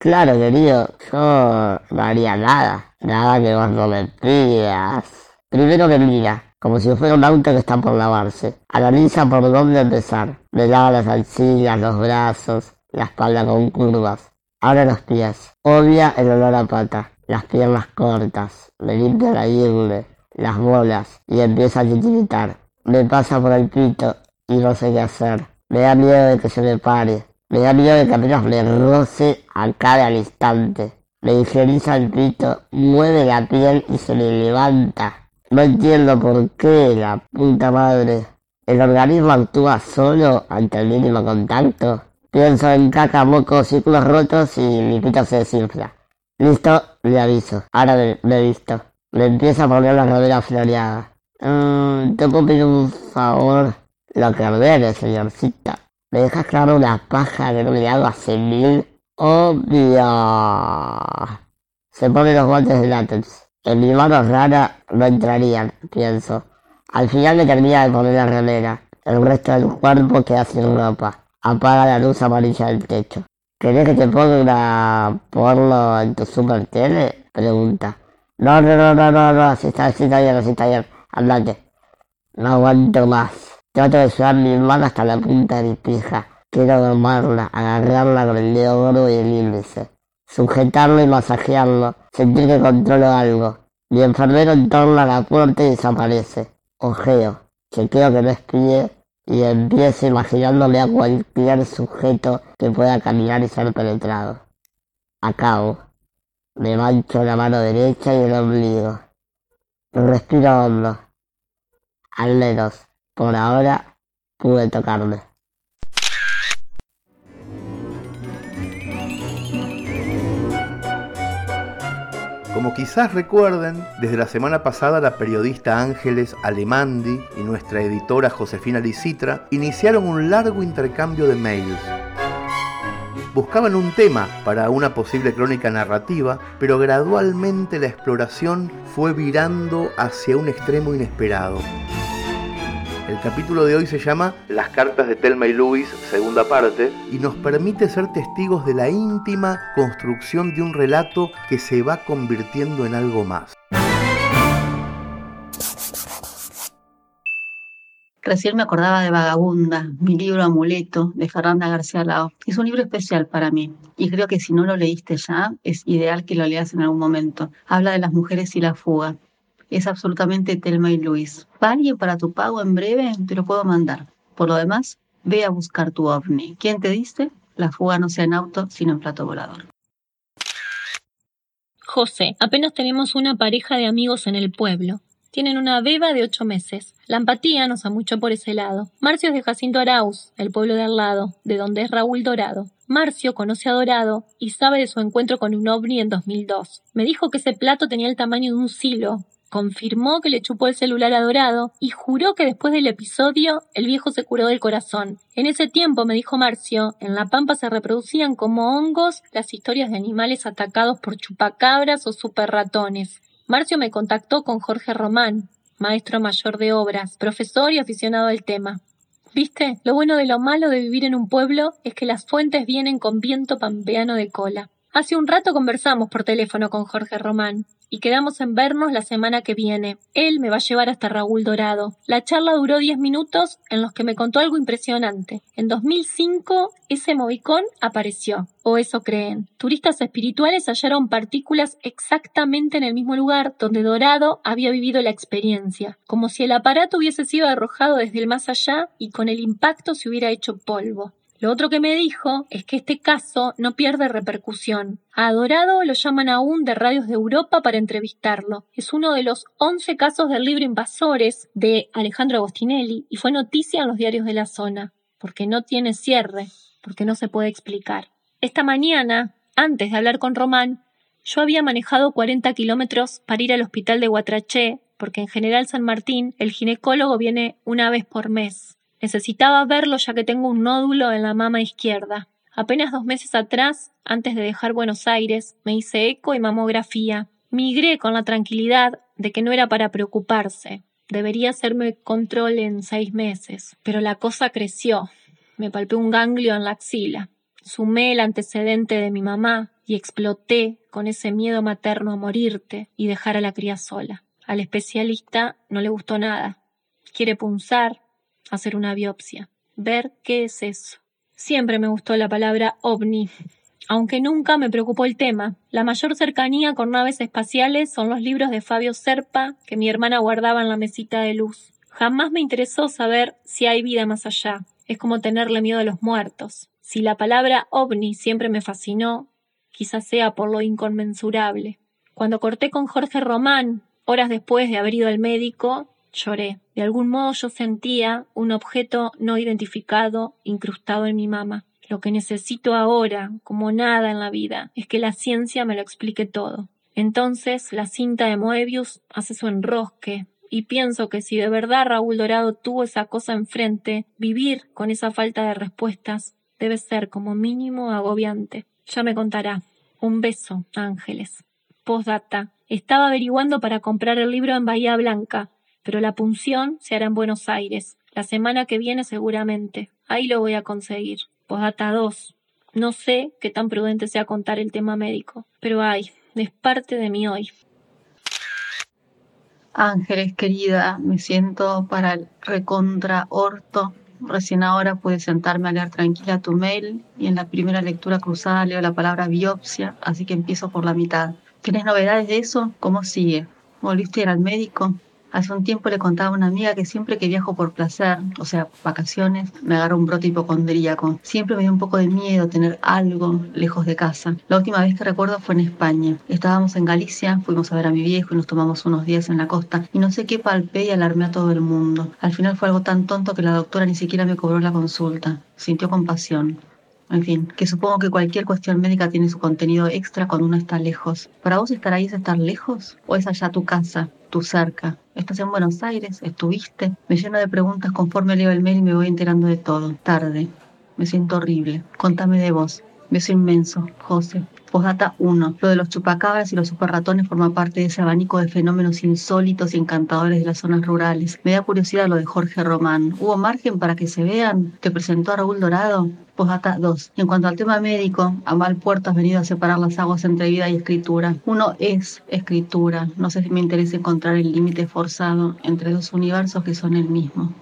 Claro, querido, yo no haría nada, nada que vos no me pidas. Primero que mira, como si fuera un auto que está por lavarse. Analiza por dónde empezar. Me lava las alcillas, los brazos, la espalda con curvas. Ahora los pies. Obvia el olor a pata. Las piernas cortas. Me limpia la ingle, las bolas y empieza a titiritar. Me pasa por el pito y no sé qué hacer. Me da miedo de que se me pare. Me da miedo de que apenas me roce acabe al instante. Me higieniza el pito, mueve la piel y se me levanta. No entiendo por qué, la puta madre. ¿El organismo actúa solo ante el mínimo contacto? Pienso en caca, moco, círculos rotos y mi pito se desinfla. Listo, le aviso. Ahora me, he visto. Le empieza a poner la rodilla floreada. Mm, te puedo pedir un favor. Lo que ordene, señorcita. ¿Me dejas claro una paja que no le hago hace mil? Obvio. Se pone los guantes de látex. En mi mano rara no entrarían, pienso. Al final me termina de poner la remera. El resto del cuerpo queda sin ropa. Apaga la luz amarilla del techo. ¿Querés que te ponga una porno en tu super tele? Pregunta. No, no, no, no, no, no, está, así está bien, así está bien. Andate. No aguanto más. Trato de llevar mi mano hasta la punta de mi pija. Quiero domarla, agarrarla con el dedo gordo y el índice. Sujetarlo y masajearlo. Sentir que controlo algo. Mi enfermero entorna la puerta y desaparece. Ojeo. Chequeo que no espíe y empiezo imaginándome a cualquier sujeto que pueda caminar y ser penetrado. Acabo. Me mancho la mano derecha y el ombligo. Respiro hondo. Al menos, por ahora, pude tocarme. Como quizás recuerden, desde la semana pasada la periodista Ángeles Alemandi y nuestra editora Josefina Licitra iniciaron un largo intercambio de mails. Buscaban un tema para una posible crónica narrativa, pero gradualmente la exploración fue virando hacia un extremo inesperado. El capítulo de hoy se llama Las cartas de Telma y Luis, segunda parte, y nos permite ser testigos de la íntima construcción de un relato que se va convirtiendo en algo más. Recién me acordaba de Vagabunda, mi libro Amuleto de Fernanda García Lao. Es un libro especial para mí y creo que si no lo leíste ya, es ideal que lo leas en algún momento. Habla de las mujeres y la fuga es absolutamente Telma y Luis. ¿Alguien para tu pago en breve? Te lo puedo mandar. Por lo demás, ve a buscar tu ovni. ¿Quién te dice? La fuga no sea en auto, sino en plato volador. José, apenas tenemos una pareja de amigos en el pueblo. Tienen una beba de ocho meses. La empatía nos mucho por ese lado. Marcio es de Jacinto Arauz, el pueblo de al lado, de donde es Raúl Dorado. Marcio conoce a Dorado y sabe de su encuentro con un ovni en 2002. Me dijo que ese plato tenía el tamaño de un silo, confirmó que le chupó el celular a Dorado y juró que después del episodio el viejo se curó del corazón. En ese tiempo, me dijo Marcio, en La Pampa se reproducían como hongos las historias de animales atacados por chupacabras o superratones. Marcio me contactó con Jorge Román, maestro mayor de obras, profesor y aficionado al tema. ¿Viste? Lo bueno de lo malo de vivir en un pueblo es que las fuentes vienen con viento pampeano de cola. Hace un rato conversamos por teléfono con Jorge Román y quedamos en vernos la semana que viene. Él me va a llevar hasta Raúl Dorado. La charla duró 10 minutos en los que me contó algo impresionante. En 2005 ese movicón apareció, o eso creen. Turistas espirituales hallaron partículas exactamente en el mismo lugar donde Dorado había vivido la experiencia, como si el aparato hubiese sido arrojado desde el más allá y con el impacto se hubiera hecho polvo. Lo otro que me dijo es que este caso no pierde repercusión. A Dorado lo llaman aún de radios de Europa para entrevistarlo. Es uno de los 11 casos del libro Invasores de Alejandro Agostinelli y fue noticia en los diarios de la zona, porque no tiene cierre, porque no se puede explicar. Esta mañana, antes de hablar con Román, yo había manejado 40 kilómetros para ir al hospital de Guatraché, porque en General San Martín el ginecólogo viene una vez por mes. Necesitaba verlo ya que tengo un nódulo en la mama izquierda. Apenas dos meses atrás, antes de dejar Buenos Aires, me hice eco y mamografía. Migré con la tranquilidad de que no era para preocuparse. Debería hacerme control en seis meses. Pero la cosa creció. Me palpé un ganglio en la axila. Sumé el antecedente de mi mamá y exploté con ese miedo materno a morirte y dejar a la cría sola. Al especialista no le gustó nada. Quiere punzar, hacer una biopsia, ver qué es eso. Siempre me gustó la palabra ovni, aunque nunca me preocupó el tema. La mayor cercanía con naves espaciales son los libros de Fabio Serpa que mi hermana guardaba en la mesita de luz. Jamás me interesó saber si hay vida más allá. Es como tenerle miedo a los muertos. Si la palabra ovni siempre me fascinó, quizás sea por lo inconmensurable. Cuando corté con Jorge Román Horas después de haber ido al médico, lloré. De algún modo yo sentía un objeto no identificado incrustado en mi mama. Lo que necesito ahora, como nada en la vida, es que la ciencia me lo explique todo. Entonces la cinta de Moebius hace su enrosque, y pienso que si de verdad Raúl Dorado tuvo esa cosa enfrente, vivir con esa falta de respuestas debe ser como mínimo agobiante. Ya me contará. Un beso, Ángeles. Postdata. Estaba averiguando para comprar el libro en Bahía Blanca, pero la punción se hará en Buenos Aires. La semana que viene seguramente. Ahí lo voy a conseguir. Postdata 2. No sé qué tan prudente sea contar el tema médico, pero ay, es parte de mí hoy. Ángeles, querida, me siento para el recontra orto. Recién ahora pude sentarme a leer tranquila tu mail y en la primera lectura cruzada leo la palabra biopsia, así que empiezo por la mitad. ¿Tienes novedades de eso? ¿Cómo sigue? ¿Volviste ir al médico? Hace un tiempo le contaba a una amiga que siempre que viajo por placer, o sea, vacaciones, me agarro un brote hipocondríaco. Siempre me dio un poco de miedo tener algo lejos de casa. La última vez que recuerdo fue en España. Estábamos en Galicia, fuimos a ver a mi viejo y nos tomamos unos días en la costa. Y no sé qué palpé y alarmé a todo el mundo. Al final fue algo tan tonto que la doctora ni siquiera me cobró la consulta. Sintió compasión. En fin, que supongo que cualquier cuestión médica tiene su contenido extra cuando uno está lejos. ¿Para vos estar ahí es estar lejos? ¿O es allá tu casa, tu cerca? ¿Estás en Buenos Aires? ¿Estuviste? Me lleno de preguntas conforme leo el mail y me voy enterando de todo. Tarde. Me siento horrible. Contame de vos. Beso inmenso, José. Postdata 1. Lo de los chupacabras y los superratones forma parte de ese abanico de fenómenos insólitos y encantadores de las zonas rurales. Me da curiosidad lo de Jorge Román. ¿Hubo margen para que se vean? ¿Te presentó a Raúl Dorado? Postdata 2. En cuanto al tema médico, a mal puerto has venido a separar las aguas entre vida y escritura. Uno es escritura. No sé si me interesa encontrar el límite forzado entre dos universos que son el mismo.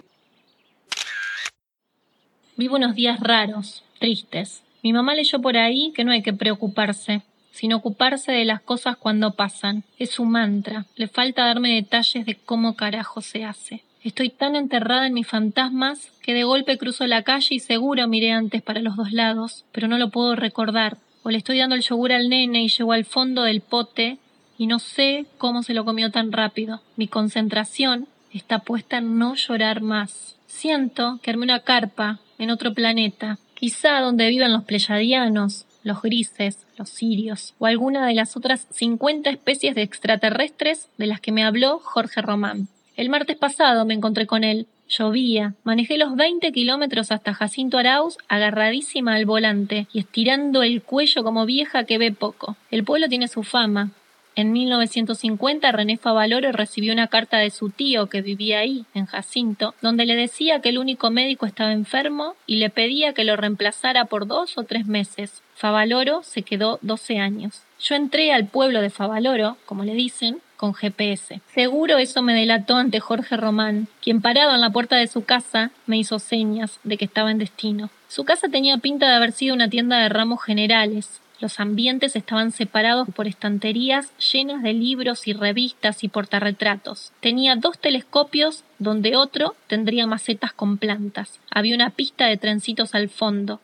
Vivo unos días raros, tristes. Mi mamá leyó por ahí que no hay que preocuparse, sino ocuparse de las cosas cuando pasan. Es su mantra. Le falta darme detalles de cómo carajo se hace. Estoy tan enterrada en mis fantasmas que de golpe cruzo la calle y seguro miré antes para los dos lados, pero no lo puedo recordar. O le estoy dando el yogur al nene y llego al fondo del pote y no sé cómo se lo comió tan rápido. Mi concentración está puesta en no llorar más. Siento que armé una carpa en otro planeta, quizá donde viven los pleyadianos, los grises, los sirios, o alguna de las otras 50 especies de extraterrestres de las que me habló Jorge Román. El martes pasado me encontré con él. Llovía. Manejé los 20 kilómetros hasta Jacinto Arauz, agarradísima al volante y estirando el cuello como vieja que ve poco. El pueblo tiene su fama. En 1950 René Favaloro recibió una carta de su tío que vivía ahí, en Jacinto, donde le decía que el único médico estaba enfermo y le pedía que lo reemplazara por dos o tres meses. Favaloro se quedó 12 años. Yo entré al pueblo de Favaloro, como le dicen, con GPS. Seguro eso me delató ante Jorge Román, quien parado en la puerta de su casa me hizo señas de que estaba en destino. Su casa tenía pinta de haber sido una tienda de ramos generales, los ambientes estaban separados por estanterías llenas de libros y revistas y portarretratos. Tenía dos telescopios donde otro tendría macetas con plantas. Había una pista de trencitos al fondo.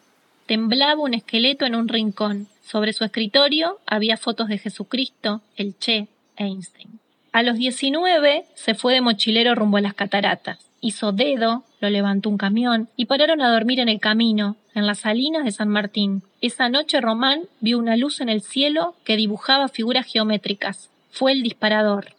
Temblaba un esqueleto en un rincón. Sobre su escritorio había fotos de Jesucristo, el Che, Einstein. A los 19 se fue de mochilero rumbo a las cataratas. Hizo dedo, lo levantó un camión y pararon a dormir en el camino, en las salinas de San Martín. Esa noche Román vio una luz en el cielo que dibujaba figuras geométricas. Fue el disparador.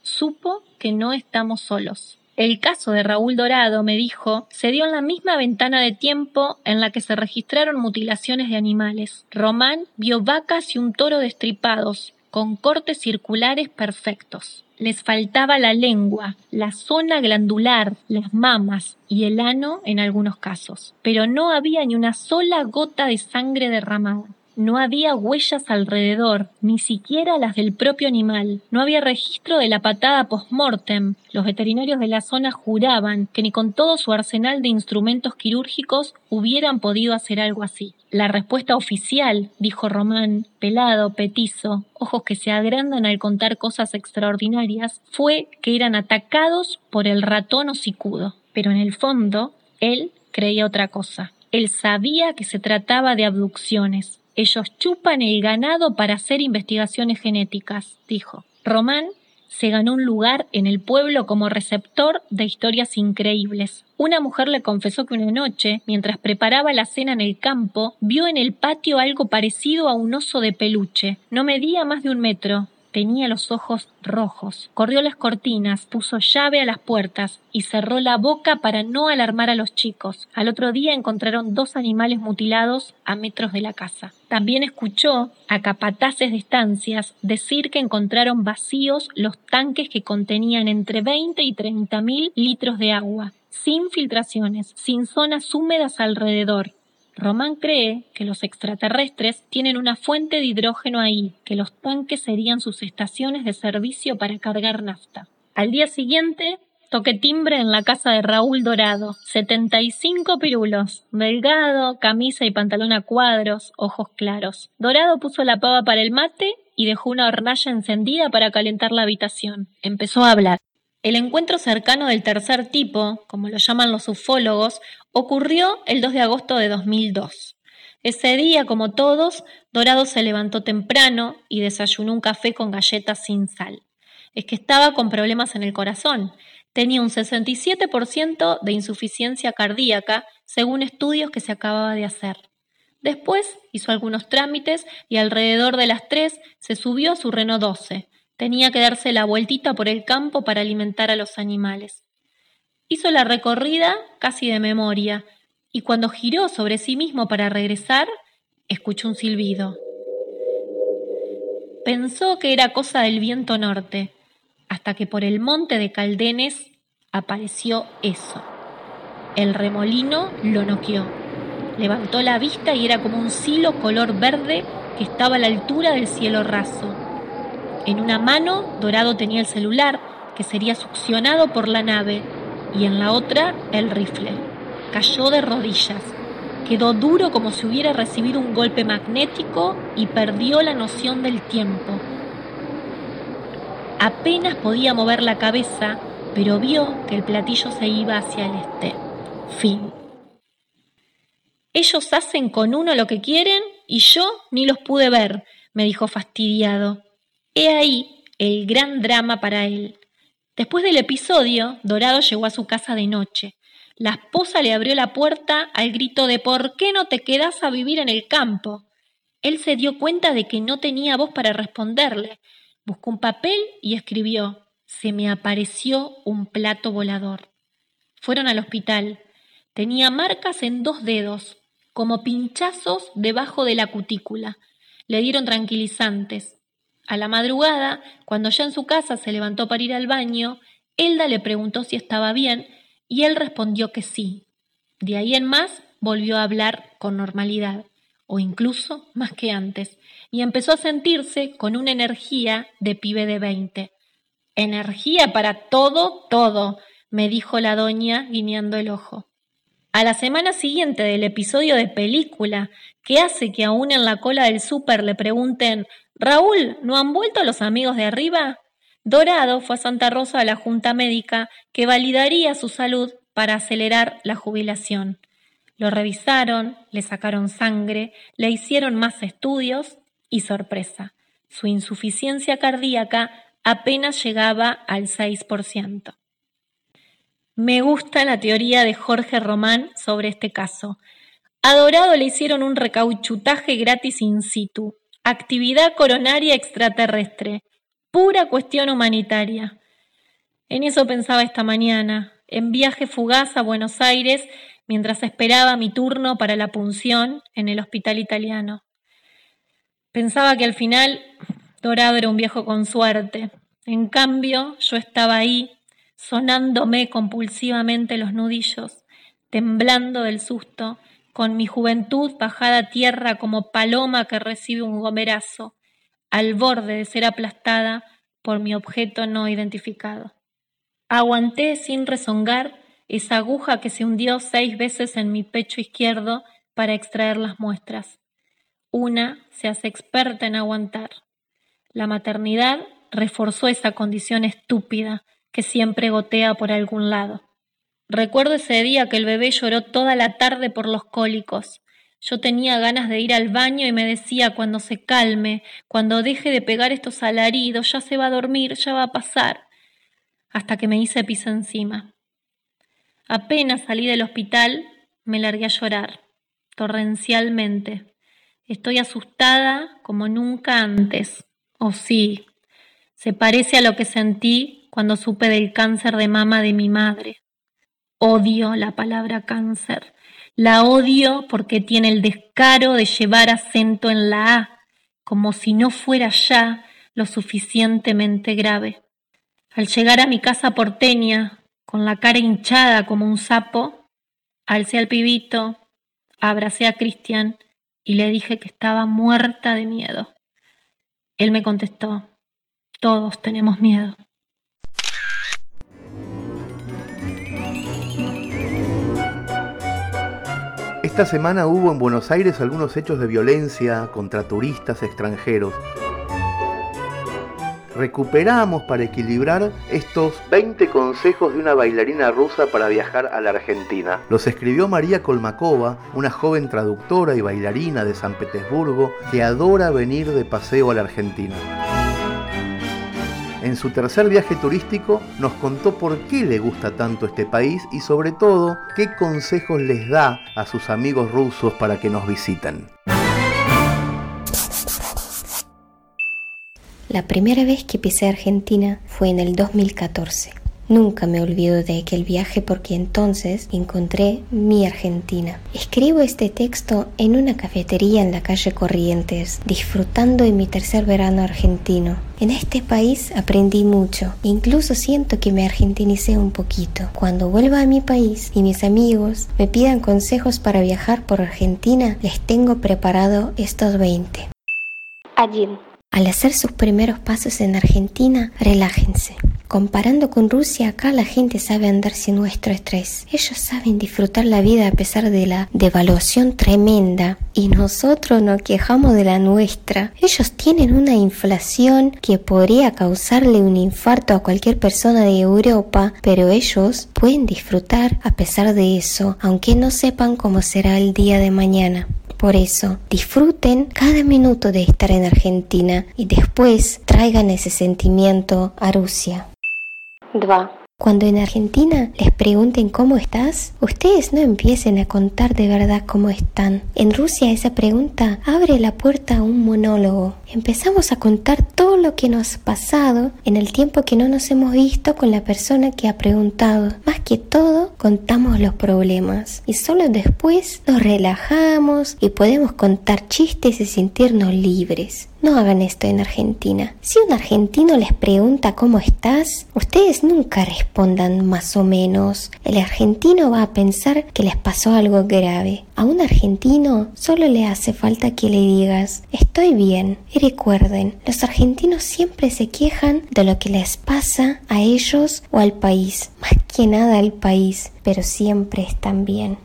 Supo que no estamos solos. El caso de Raúl Dorado, me dijo, se dio en la misma ventana de tiempo en la que se registraron mutilaciones de animales. Román vio vacas y un toro destripados, con cortes circulares perfectos. Les faltaba la lengua, la zona glandular, las mamas y el ano en algunos casos, pero no había ni una sola gota de sangre derramada. No había huellas alrededor, ni siquiera las del propio animal. No había registro de la patada post-mortem. Los veterinarios de la zona juraban que ni con todo su arsenal de instrumentos quirúrgicos hubieran podido hacer algo así. La respuesta oficial, dijo Román, pelado, petizo, ojos que se agrandan al contar cosas extraordinarias, fue que eran atacados por el ratón hocicudo. Pero en el fondo, él creía otra cosa. Él sabía que se trataba de abducciones, ellos chupan el ganado para hacer investigaciones genéticas, dijo. Román se ganó un lugar en el pueblo como receptor de historias increíbles. Una mujer le confesó que una noche, mientras preparaba la cena en el campo, vio en el patio algo parecido a un oso de peluche. No medía más de un metro, Tenía los ojos rojos. Corrió las cortinas, puso llave a las puertas y cerró la boca para no alarmar a los chicos. Al otro día encontraron dos animales mutilados a metros de la casa. También escuchó a capataces de estancias decir que encontraron vacíos los tanques que contenían entre 20 y 30 mil litros de agua, sin filtraciones, sin zonas húmedas alrededor, Román cree que los extraterrestres tienen una fuente de hidrógeno ahí, que los tanques serían sus estaciones de servicio para cargar nafta. Al día siguiente, toqué timbre en la casa de Raúl Dorado. 75 pirulos, delgado, camisa y pantalón a cuadros, ojos claros. Dorado puso la pava para el mate y dejó una hornalla encendida para calentar la habitación. Empezó a hablar. El encuentro cercano del tercer tipo, como lo llaman los ufólogos, ocurrió el 2 de agosto de 2002. Ese día, como todos, Dorado se levantó temprano y desayunó un café con galletas sin sal. Es que estaba con problemas en el corazón. Tenía un 67% de insuficiencia cardíaca, según estudios que se acababa de hacer. Después hizo algunos trámites y alrededor de las 3 se subió a su Renault 12, Tenía que darse la vueltita por el campo para alimentar a los animales. Hizo la recorrida casi de memoria, y cuando giró sobre sí mismo para regresar, escuchó un silbido. Pensó que era cosa del viento norte, hasta que por el monte de Caldenes apareció eso. El remolino lo noqueó. Levantó la vista y era como un silo color verde que estaba a la altura del cielo raso. En una mano, Dorado tenía el celular, que sería succionado por la nave, y en la otra, el rifle. Cayó de rodillas. Quedó duro como si hubiera recibido un golpe magnético y perdió la noción del tiempo. Apenas podía mover la cabeza, pero vio que el platillo se iba hacia el este. Fin. Ellos hacen con uno lo que quieren y yo ni los pude ver, me dijo fastidiado. He ahí el gran drama para él. Después del episodio, Dorado llegó a su casa de noche. La esposa le abrió la puerta al grito de ¿Por qué no te quedas a vivir en el campo? Él se dio cuenta de que no tenía voz para responderle. Buscó un papel y escribió Se me apareció un plato volador. Fueron al hospital. Tenía marcas en dos dedos, como pinchazos debajo de la cutícula. Le dieron tranquilizantes. A la madrugada, cuando ya en su casa se levantó para ir al baño, Elda le preguntó si estaba bien y él respondió que sí. De ahí en más volvió a hablar con normalidad, o incluso más que antes, y empezó a sentirse con una energía de pibe de veinte. Energía para todo, todo, me dijo la doña guiñando el ojo. A la semana siguiente del episodio de película, que hace que aún en la cola del súper le pregunten Raúl, ¿no han vuelto los amigos de arriba? Dorado fue a Santa Rosa a la Junta Médica que validaría su salud para acelerar la jubilación. Lo revisaron, le sacaron sangre, le hicieron más estudios y sorpresa, su insuficiencia cardíaca apenas llegaba al 6%. Me gusta la teoría de Jorge Román sobre este caso. A Dorado le hicieron un recauchutaje gratis in situ, Actividad coronaria extraterrestre. Pura cuestión humanitaria. En eso pensaba esta mañana, en viaje fugaz a Buenos Aires, mientras esperaba mi turno para la punción en el hospital italiano. Pensaba que al final Dorado era un viejo con suerte. En cambio, yo estaba ahí, sonándome compulsivamente los nudillos, temblando del susto, con mi juventud bajada a tierra como paloma que recibe un gomerazo, al borde de ser aplastada por mi objeto no identificado. Aguanté sin rezongar esa aguja que se hundió seis veces en mi pecho izquierdo para extraer las muestras. Una se hace experta en aguantar. La maternidad reforzó esa condición estúpida que siempre gotea por algún lado. Recuerdo ese día que el bebé lloró toda la tarde por los cólicos. Yo tenía ganas de ir al baño y me decía cuando se calme, cuando deje de pegar estos alaridos, ya se va a dormir, ya va a pasar, hasta que me hice pis encima. Apenas salí del hospital, me largué a llorar, torrencialmente. Estoy asustada como nunca antes. Oh sí, se parece a lo que sentí cuando supe del cáncer de mama de mi madre. Odio la palabra cáncer. La odio porque tiene el descaro de llevar acento en la A, como si no fuera ya lo suficientemente grave. Al llegar a mi casa porteña, con la cara hinchada como un sapo, alcé al pibito, abracé a Cristian y le dije que estaba muerta de miedo. Él me contestó, todos tenemos miedo. Esta semana hubo en Buenos Aires algunos hechos de violencia contra turistas extranjeros. Recuperamos para equilibrar estos 20 consejos de una bailarina rusa para viajar a la Argentina. Los escribió María Kolmakova, una joven traductora y bailarina de San Petersburgo que adora venir de paseo a la Argentina. En su tercer viaje turístico nos contó por qué le gusta tanto este país y sobre todo qué consejos les da a sus amigos rusos para que nos visiten. La primera vez que pisé Argentina fue en el 2014. Nunca me olvido de aquel viaje porque entonces encontré mi Argentina. Escribo este texto en una cafetería en la calle Corrientes, disfrutando de mi tercer verano argentino. En este país aprendí mucho, incluso siento que me argentinicé un poquito. Cuando vuelva a mi país y mis amigos me pidan consejos para viajar por Argentina, les tengo preparado estos 20. Allí. Al hacer sus primeros pasos en Argentina, relájense. Comparando con Rusia, acá la gente sabe andar sin nuestro estrés. Ellos saben disfrutar la vida a pesar de la devaluación tremenda y nosotros nos quejamos de la nuestra. Ellos tienen una inflación que podría causarle un infarto a cualquier persona de Europa, pero ellos pueden disfrutar a pesar de eso, aunque no sepan cómo será el día de mañana. Por eso, disfruten cada minuto de estar en Argentina y después traigan ese sentimiento a Rusia. 2. Cuando en Argentina les pregunten cómo estás, ustedes no empiecen a contar de verdad cómo están. En Rusia esa pregunta abre la puerta a un monólogo. Empezamos a contar todo lo que nos ha pasado en el tiempo que no nos hemos visto con la persona que ha preguntado. Más que todo, contamos los problemas y solo después nos relajamos y podemos contar chistes y sentirnos libres. No hagan esto en Argentina. Si un argentino les pregunta cómo estás, ustedes nunca respondan más o menos. El argentino va a pensar que les pasó algo grave. A un argentino solo le hace falta que le digas, estoy bien. Y recuerden, los argentinos siempre se quejan de lo que les pasa a ellos o al país. Más que nada al país, pero siempre están bien.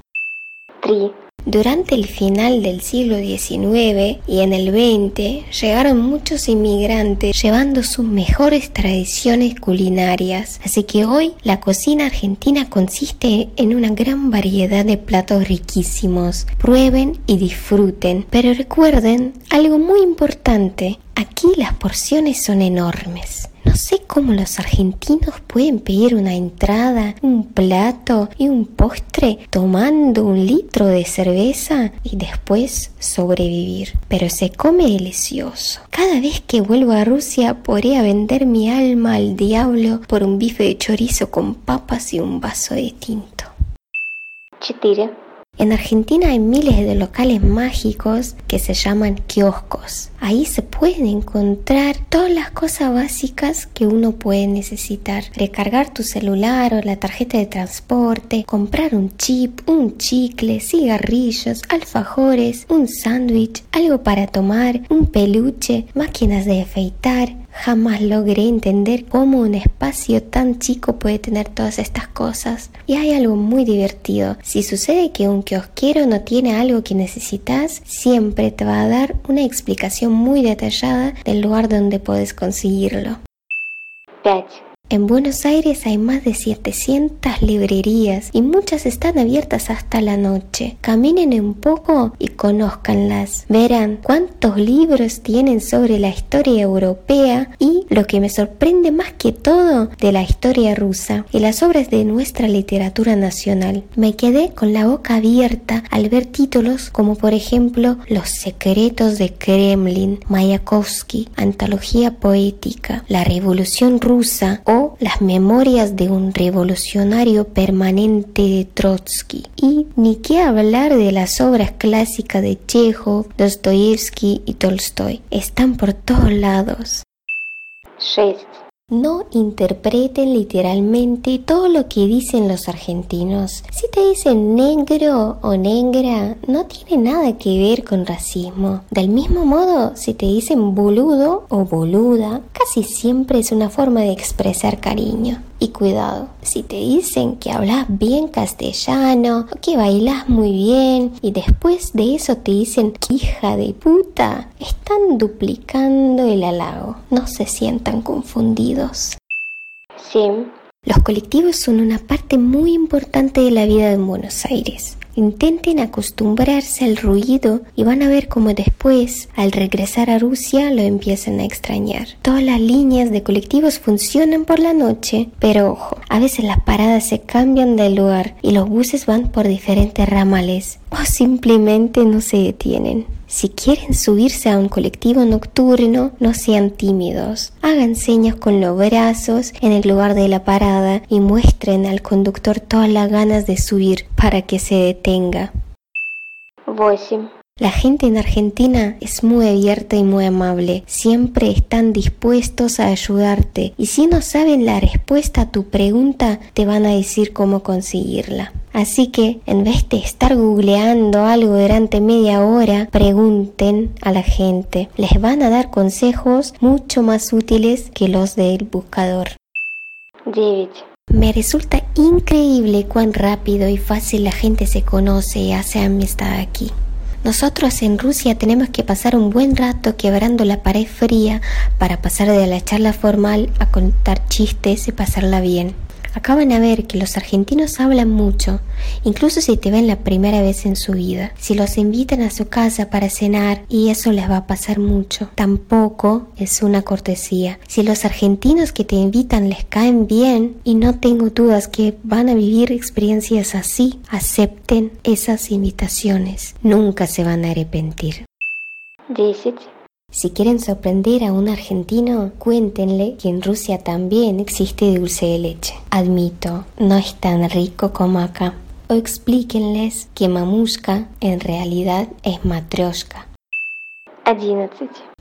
Durante el final del siglo XIX y en el XX llegaron muchos inmigrantes llevando sus mejores tradiciones culinarias, así que hoy la cocina argentina consiste en una gran variedad de platos riquísimos. Prueben y disfruten, pero recuerden algo muy importante, aquí las porciones son enormes. Sé cómo los argentinos pueden pedir una entrada, un plato y un postre tomando un litro de cerveza y después sobrevivir. Pero se come delicioso. Cada vez que vuelvo a Rusia podría vender mi alma al diablo por un bife de chorizo con papas y un vaso de tinto. En Argentina hay miles de locales mágicos que se llaman kioscos. Ahí se pueden encontrar todas las cosas básicas que uno puede necesitar. Recargar tu celular o la tarjeta de transporte, comprar un chip, un chicle, cigarrillos, alfajores, un sándwich, algo para tomar, un peluche, máquinas de afeitar, Jamás logré entender cómo un espacio tan chico puede tener todas estas cosas. Y hay algo muy divertido. Si sucede que un kiosquero no tiene algo que necesitas, siempre te va a dar una explicación muy detallada del lugar donde puedes conseguirlo. En Buenos Aires hay más de 700 librerías y muchas están abiertas hasta la noche. Caminen un poco y conózcanlas. Verán cuántos libros tienen sobre la historia europea y, lo que me sorprende más que todo, de la historia rusa y las obras de nuestra literatura nacional. Me quedé con la boca abierta al ver títulos como por ejemplo Los secretos de Kremlin, Mayakovsky, Antología poética, La Revolución rusa o las memorias de un revolucionario permanente de Trotsky. Y ni qué hablar de las obras clásicas de Chekhov, Dostoyevsky y Tolstoy. Están por todos lados. No interpreten literalmente todo lo que dicen los argentinos. Si te dicen negro o negra, no tiene nada que ver con racismo. Del mismo modo, si te dicen boludo o boluda, casi siempre es una forma de expresar cariño. Y cuidado, si te dicen que hablas bien castellano o que bailas muy bien y después de eso te dicen hija de puta, están duplicando el halago. No se sientan confundidos. Sí. Los colectivos son una parte muy importante de la vida en Buenos Aires. Intenten acostumbrarse al ruido y van a ver cómo después, al regresar a Rusia, lo empiezan a extrañar. Todas las líneas de colectivos funcionan por la noche, pero ojo, a veces las paradas se cambian de lugar y los buses van por diferentes ramales o simplemente no se detienen. Si quieren subirse a un colectivo nocturno, no sean tímidos. Hagan señas con los brazos en el lugar de la parada y muestren al conductor todas las ganas de subir para que se detenga. La gente en Argentina es muy abierta y muy amable. Siempre están dispuestos a ayudarte. Y si no saben la respuesta a tu pregunta, te van a decir cómo conseguirla. Así que, en vez de estar googleando algo durante media hora, pregunten a la gente. Les van a dar consejos mucho más útiles que los del buscador. David. Me resulta increíble cuán rápido y fácil la gente se conoce y hace amistad aquí. Nosotros en Rusia tenemos que pasar un buen rato quebrando la pared fría para pasar de la charla formal a contar chistes y pasarla bien. Acaban a ver que los argentinos hablan mucho, incluso si te ven la primera vez en su vida. Si los invitan a su casa para cenar y eso les va a pasar mucho, tampoco es una cortesía. Si los argentinos que te invitan les caen bien y no tengo dudas que van a vivir experiencias así, acepten esas invitaciones. Nunca se van a arrepentir. Si quieren sorprender a un argentino, cuéntenle que en Rusia también existe dulce de leche. Admito, no es tan rico como acá. O explíquenles que mamushka en realidad es matryoshka.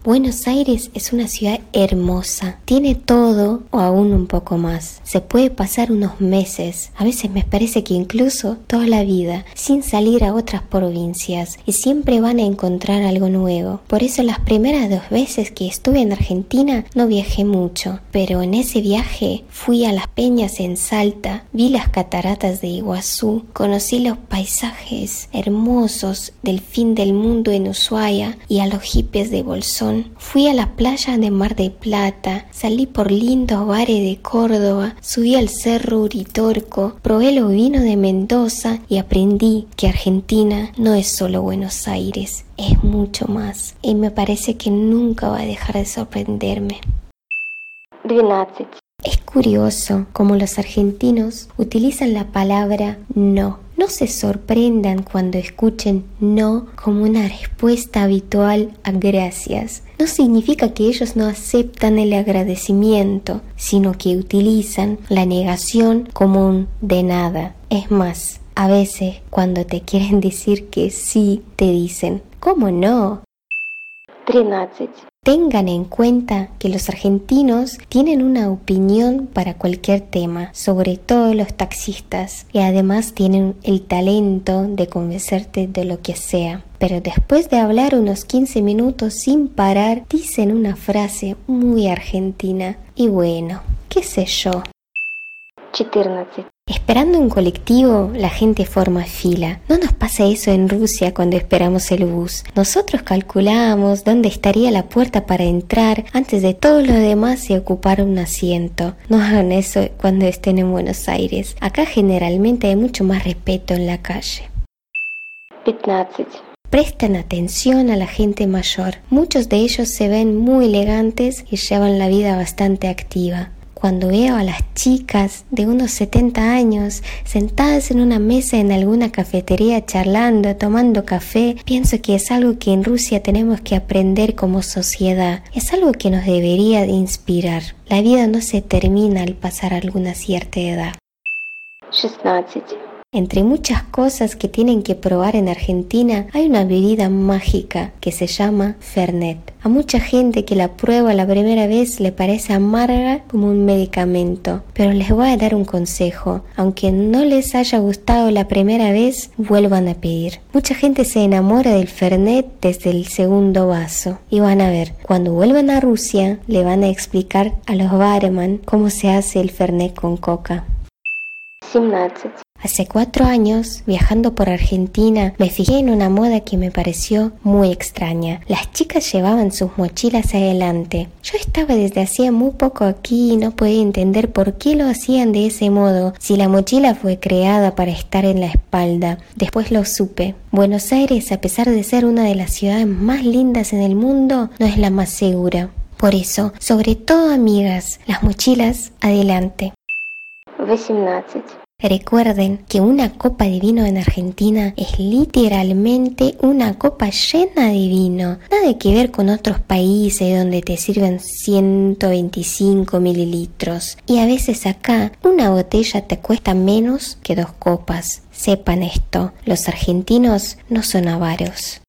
Buenos Aires es una ciudad hermosa, tiene todo o aún un poco más. Se puede pasar unos meses, a veces me parece que incluso toda la vida, sin salir a otras provincias. Y siempre van a encontrar algo nuevo. Por eso las primeras dos veces que estuve en Argentina no viajé mucho, pero en ese viaje fui a las peñas en Salta, vi las cataratas de Iguazú, conocí los paisajes hermosos del fin del mundo en Ushuaia y a los hippies de Bolsón Fui a la playa de Mar de Plata, salí por lindos bares de Córdoba, subí al cerro Uritorco, probé el vino de Mendoza y aprendí que Argentina no es solo Buenos Aires, es mucho más y me parece que nunca va a dejar de sorprenderme. Es curioso cómo los argentinos utilizan la palabra no. No se sorprendan cuando escuchen no como una respuesta habitual a gracias. No significa que ellos no aceptan el agradecimiento, sino que utilizan la negación como un de nada. Es más, a veces cuando te quieren decir que sí, te dicen, ¿cómo no? Tengan en cuenta que los argentinos tienen una opinión para cualquier tema, sobre todo los taxistas, y además tienen el talento de convencerte de lo que sea. Pero después de hablar unos 15 minutos sin parar, dicen una frase muy argentina. Y bueno, qué sé yo. Esperando un colectivo, la gente forma fila. No nos pasa eso en Rusia cuando esperamos el bus. Nosotros calculamos dónde estaría la puerta para entrar antes de todos los demás y ocupar un asiento. No hagan eso cuando estén en Buenos Aires. Acá generalmente hay mucho más respeto en la calle. Prestan atención a la gente mayor. Muchos de ellos se ven muy elegantes y llevan la vida bastante activa. Cuando veo a las chicas de unos 70 años sentadas en una mesa en alguna cafetería charlando, tomando café, pienso que es algo que en Rusia tenemos que aprender como sociedad. Es algo que nos debería de inspirar. La vida no se termina al pasar alguna cierta edad. Entre muchas cosas que tienen que probar en Argentina, hay una bebida mágica que se llama Fernet. A mucha gente que la prueba la primera vez le parece amarga como un medicamento, pero les voy a dar un consejo. Aunque no les haya gustado la primera vez, vuelvan a pedir. Mucha gente se enamora del Fernet desde el segundo vaso. Y van a ver, cuando vuelvan a Rusia, le van a explicar a los barman cómo se hace el Fernet con coca. Hace cuatro años, viajando por Argentina, me fijé en una moda que me pareció muy extraña. Las chicas llevaban sus mochilas adelante. Yo estaba desde hacía muy poco aquí y no podía entender por qué lo hacían de ese modo, si la mochila fue creada para estar en la espalda. Después lo supe. Buenos Aires, a pesar de ser una de las ciudades más lindas en el mundo, no es la más segura. Por eso, sobre todo amigas, las mochilas adelante. Recuerden que una copa de vino en Argentina es literalmente una copa llena de vino. Nada que ver con otros países donde te sirven 125 mililitros. Y a veces acá una botella te cuesta menos que dos copas. Sepan esto, los argentinos no son avaros.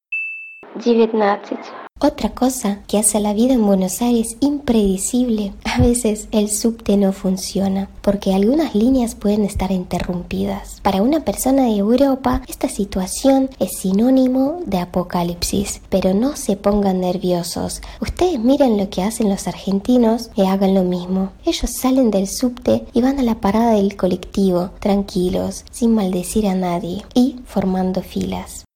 Otra cosa que hace la vida en Buenos Aires impredecible, a veces el subte no funciona, porque algunas líneas pueden estar interrumpidas. Para una persona de Europa, esta situación es sinónimo de apocalipsis, pero no se pongan nerviosos. Ustedes miren lo que hacen los argentinos y hagan lo mismo. Ellos salen del subte y van a la parada del colectivo, tranquilos, sin maldecir a nadie y formando filas.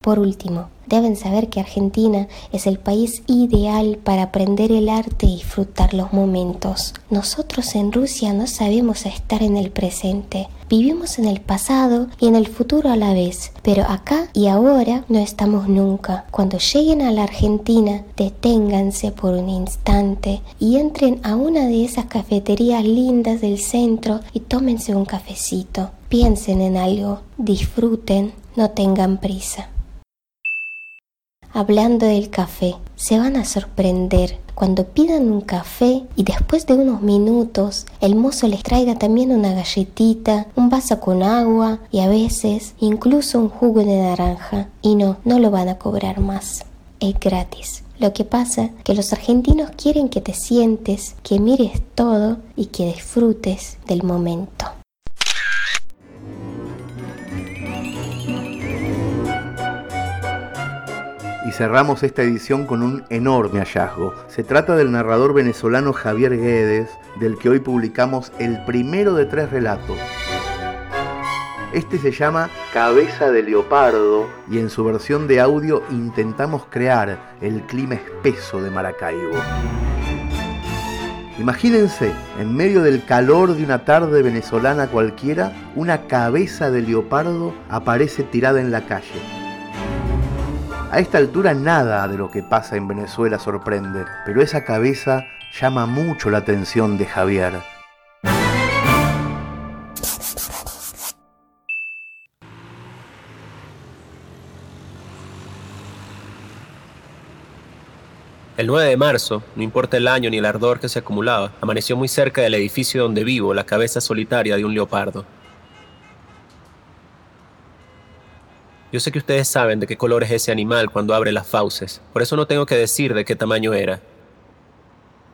Por último, deben saber que Argentina es el país ideal para aprender el arte y disfrutar los momentos. Nosotros en Rusia no sabemos estar en el presente. Vivimos en el pasado y en el futuro a la vez, pero acá y ahora no estamos nunca. Cuando lleguen a la Argentina, deténganse por un instante y entren a una de esas cafeterías lindas del centro y tómense un cafecito. Piensen en algo, disfruten no tengan prisa. Hablando del café, se van a sorprender cuando pidan un café y después de unos minutos el mozo les traiga también una galletita, un vaso con agua y a veces incluso un jugo de naranja. Y no, no lo van a cobrar más. Es gratis. Lo que pasa que los argentinos quieren que te sientes, que mires todo y que disfrutes del momento. Cerramos esta edición con un enorme hallazgo. Se trata del narrador venezolano Javier Guedes, del que hoy publicamos el primero de tres relatos. Este se llama Cabeza de Leopardo y en su versión de audio intentamos crear el clima espeso de Maracaibo. Imagínense, en medio del calor de una tarde venezolana cualquiera, una cabeza de leopardo aparece tirada en la calle a esta altura nada de lo que pasa en Venezuela sorprende, pero esa cabeza llama mucho la atención de Javier. El 9 de marzo, no importa el año ni el ardor que se acumulaba, amaneció muy cerca del edificio donde vivo la cabeza solitaria de un leopardo. Yo sé que ustedes saben de qué color es ese animal cuando abre las fauces, por eso no tengo que decir de qué tamaño era.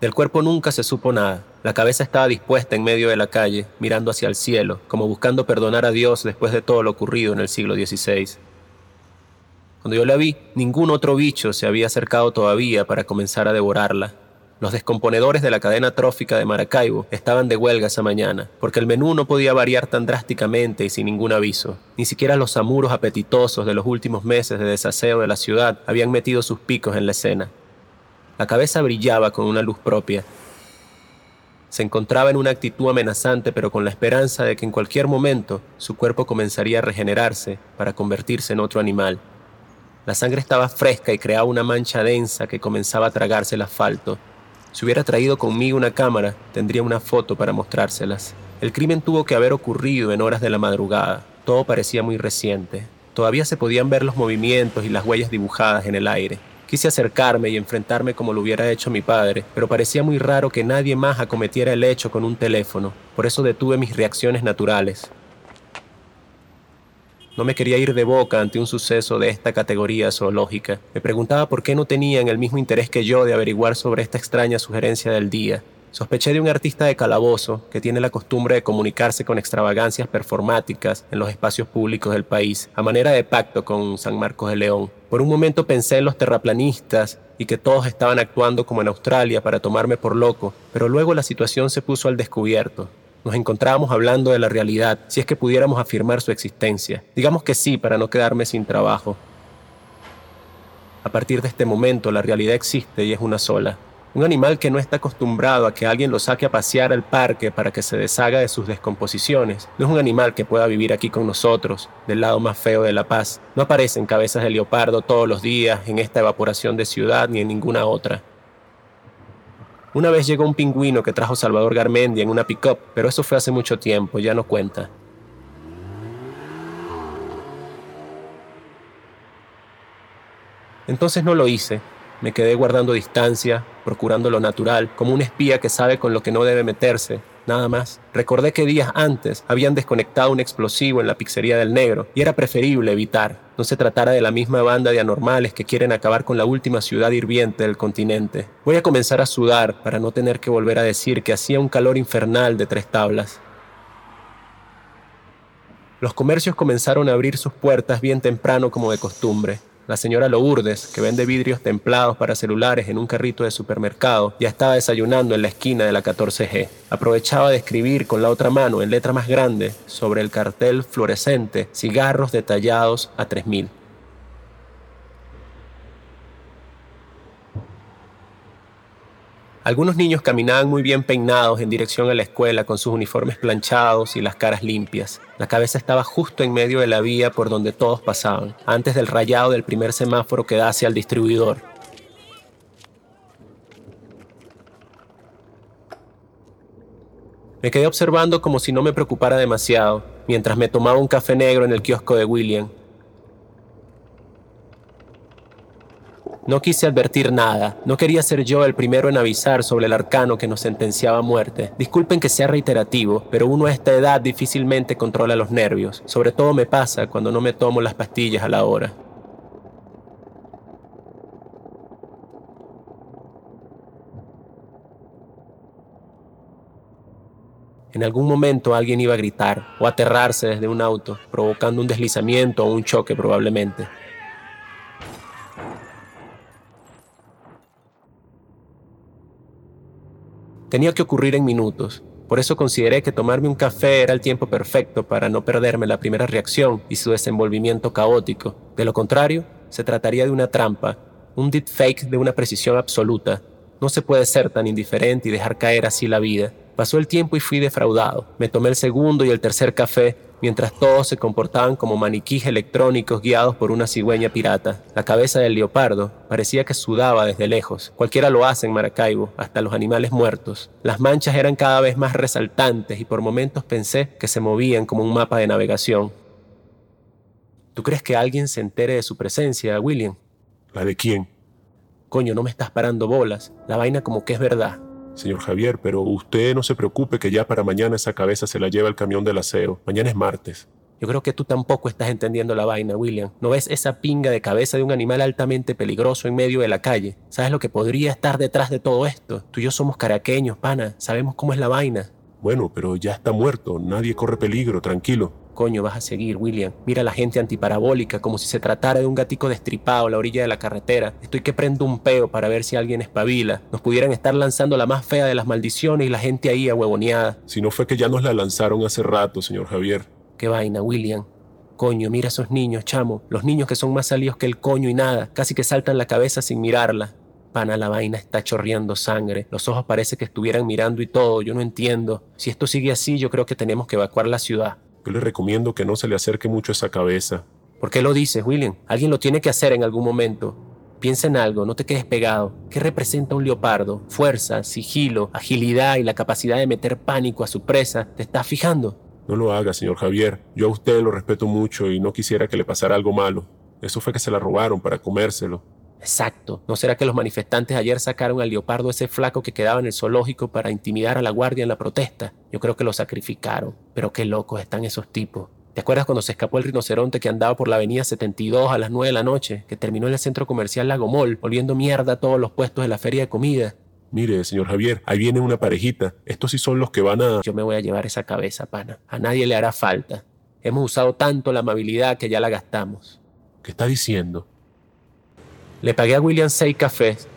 Del cuerpo nunca se supo nada. La cabeza estaba dispuesta en medio de la calle, mirando hacia el cielo, como buscando perdonar a Dios después de todo lo ocurrido en el siglo XVI. Cuando yo la vi, ningún otro bicho se había acercado todavía para comenzar a devorarla. Los descomponedores de la cadena trófica de Maracaibo estaban de huelga esa mañana, porque el menú no podía variar tan drásticamente y sin ningún aviso. Ni siquiera los amuros apetitosos de los últimos meses de desaseo de la ciudad habían metido sus picos en la escena. La cabeza brillaba con una luz propia. Se encontraba en una actitud amenazante, pero con la esperanza de que en cualquier momento su cuerpo comenzaría a regenerarse para convertirse en otro animal. La sangre estaba fresca y creaba una mancha densa que comenzaba a tragarse el asfalto. Si hubiera traído conmigo una cámara, tendría una foto para mostrárselas. El crimen tuvo que haber ocurrido en horas de la madrugada. Todo parecía muy reciente. Todavía se podían ver los movimientos y las huellas dibujadas en el aire. Quise acercarme y enfrentarme como lo hubiera hecho mi padre, pero parecía muy raro que nadie más acometiera el hecho con un teléfono. Por eso detuve mis reacciones naturales. No me quería ir de boca ante un suceso de esta categoría zoológica. Me preguntaba por qué no tenían el mismo interés que yo de averiguar sobre esta extraña sugerencia del día. Sospeché de un artista de calabozo que tiene la costumbre de comunicarse con extravagancias performáticas en los espacios públicos del país, a manera de pacto con San Marcos de León. Por un momento pensé en los terraplanistas y que todos estaban actuando como en Australia para tomarme por loco, pero luego la situación se puso al descubierto. Nos encontrábamos hablando de la realidad, si es que pudiéramos afirmar su existencia. Digamos que sí, para no quedarme sin trabajo. A partir de este momento, la realidad existe y es una sola. Un animal que no está acostumbrado a que alguien lo saque a pasear al parque para que se deshaga de sus descomposiciones. No es un animal que pueda vivir aquí con nosotros, del lado más feo de La Paz. No aparecen cabezas de leopardo todos los días en esta evaporación de ciudad ni en ninguna otra. Una vez llegó un pingüino que trajo Salvador Garmendia en una pick-up, pero eso fue hace mucho tiempo, ya no cuenta. Entonces no lo hice. Me quedé guardando distancia, procurando lo natural, como un espía que sabe con lo que no debe meterse, nada más. Recordé que días antes habían desconectado un explosivo en la pizzería del negro y era preferible evitar. No se tratara de la misma banda de anormales que quieren acabar con la última ciudad hirviente del continente. Voy a comenzar a sudar para no tener que volver a decir que hacía un calor infernal de tres tablas. Los comercios comenzaron a abrir sus puertas bien temprano como de costumbre. La señora Lourdes, que vende vidrios templados para celulares en un carrito de supermercado, ya estaba desayunando en la esquina de la 14G. Aprovechaba de escribir con la otra mano en letra más grande sobre el cartel fluorescente cigarros detallados a 3000. Algunos niños caminaban muy bien peinados en dirección a la escuela con sus uniformes planchados y las caras limpias. La cabeza estaba justo en medio de la vía por donde todos pasaban, antes del rayado del primer semáforo que da hacia el distribuidor. Me quedé observando como si no me preocupara demasiado, mientras me tomaba un café negro en el kiosco de William. No quise advertir nada, no quería ser yo el primero en avisar sobre el arcano que nos sentenciaba a muerte. Disculpen que sea reiterativo, pero uno a esta edad difícilmente controla los nervios. Sobre todo me pasa cuando no me tomo las pastillas a la hora. En algún momento alguien iba a gritar o aterrarse desde un auto, provocando un deslizamiento o un choque probablemente. Tenía que ocurrir en minutos. Por eso consideré que tomarme un café era el tiempo perfecto para no perderme la primera reacción y su desenvolvimiento caótico. De lo contrario, se trataría de una trampa, un deepfake de una precisión absoluta. No se puede ser tan indiferente y dejar caer así la vida. Pasó el tiempo y fui defraudado. Me tomé el segundo y el tercer café mientras todos se comportaban como maniquíes electrónicos guiados por una cigüeña pirata. La cabeza del leopardo parecía que sudaba desde lejos. Cualquiera lo hace en Maracaibo, hasta los animales muertos. Las manchas eran cada vez más resaltantes y por momentos pensé que se movían como un mapa de navegación. ¿Tú crees que alguien se entere de su presencia, William? ¿La de quién? Coño, no me estás parando bolas. La vaina como que es verdad. Señor Javier, pero usted no se preocupe que ya para mañana esa cabeza se la lleva el camión del aseo. Mañana es martes. Yo creo que tú tampoco estás entendiendo la vaina, William. ¿No ves esa pinga de cabeza de un animal altamente peligroso en medio de la calle? ¿Sabes lo que podría estar detrás de todo esto? Tú y yo somos caraqueños, pana. Sabemos cómo es la vaina. Bueno, pero ya está muerto. Nadie corre peligro, tranquilo. Coño, vas a seguir, William. Mira la gente antiparabólica, como si se tratara de un gatico destripado a la orilla de la carretera. Estoy que prendo un peo para ver si alguien espabila. Nos pudieran estar lanzando la más fea de las maldiciones y la gente ahí ahuevoneada. Si no fue que ya nos la lanzaron hace rato, señor Javier. Qué vaina, William. Coño, mira esos niños, chamo. Los niños que son más salidos que el coño y nada. Casi que saltan la cabeza sin mirarla. Pana, la vaina está chorreando sangre. Los ojos parece que estuvieran mirando y todo. Yo no entiendo. Si esto sigue así, yo creo que tenemos que evacuar la ciudad. Yo le recomiendo que no se le acerque mucho esa cabeza. ¿Por qué lo dices, William? Alguien lo tiene que hacer en algún momento. Piensa en algo, no te quedes pegado. ¿Qué representa un leopardo? Fuerza, sigilo, agilidad y la capacidad de meter pánico a su presa. ¿Te estás fijando? No lo haga, señor Javier. Yo a usted lo respeto mucho y no quisiera que le pasara algo malo. Eso fue que se la robaron para comérselo. Exacto. ¿No será que los manifestantes ayer sacaron al leopardo ese flaco que quedaba en el zoológico para intimidar a la guardia en la protesta? Yo creo que lo sacrificaron. Pero qué locos están esos tipos. ¿Te acuerdas cuando se escapó el rinoceronte que andaba por la avenida 72 a las 9 de la noche, que terminó en el centro comercial Lagomol, volviendo mierda a todos los puestos de la feria de comida? Mire, señor Javier, ahí viene una parejita. Estos sí son los que van a... Yo me voy a llevar esa cabeza, pana. A nadie le hará falta. Hemos usado tanto la amabilidad que ya la gastamos. ¿Qué está diciendo? Le pagué a William seis cafés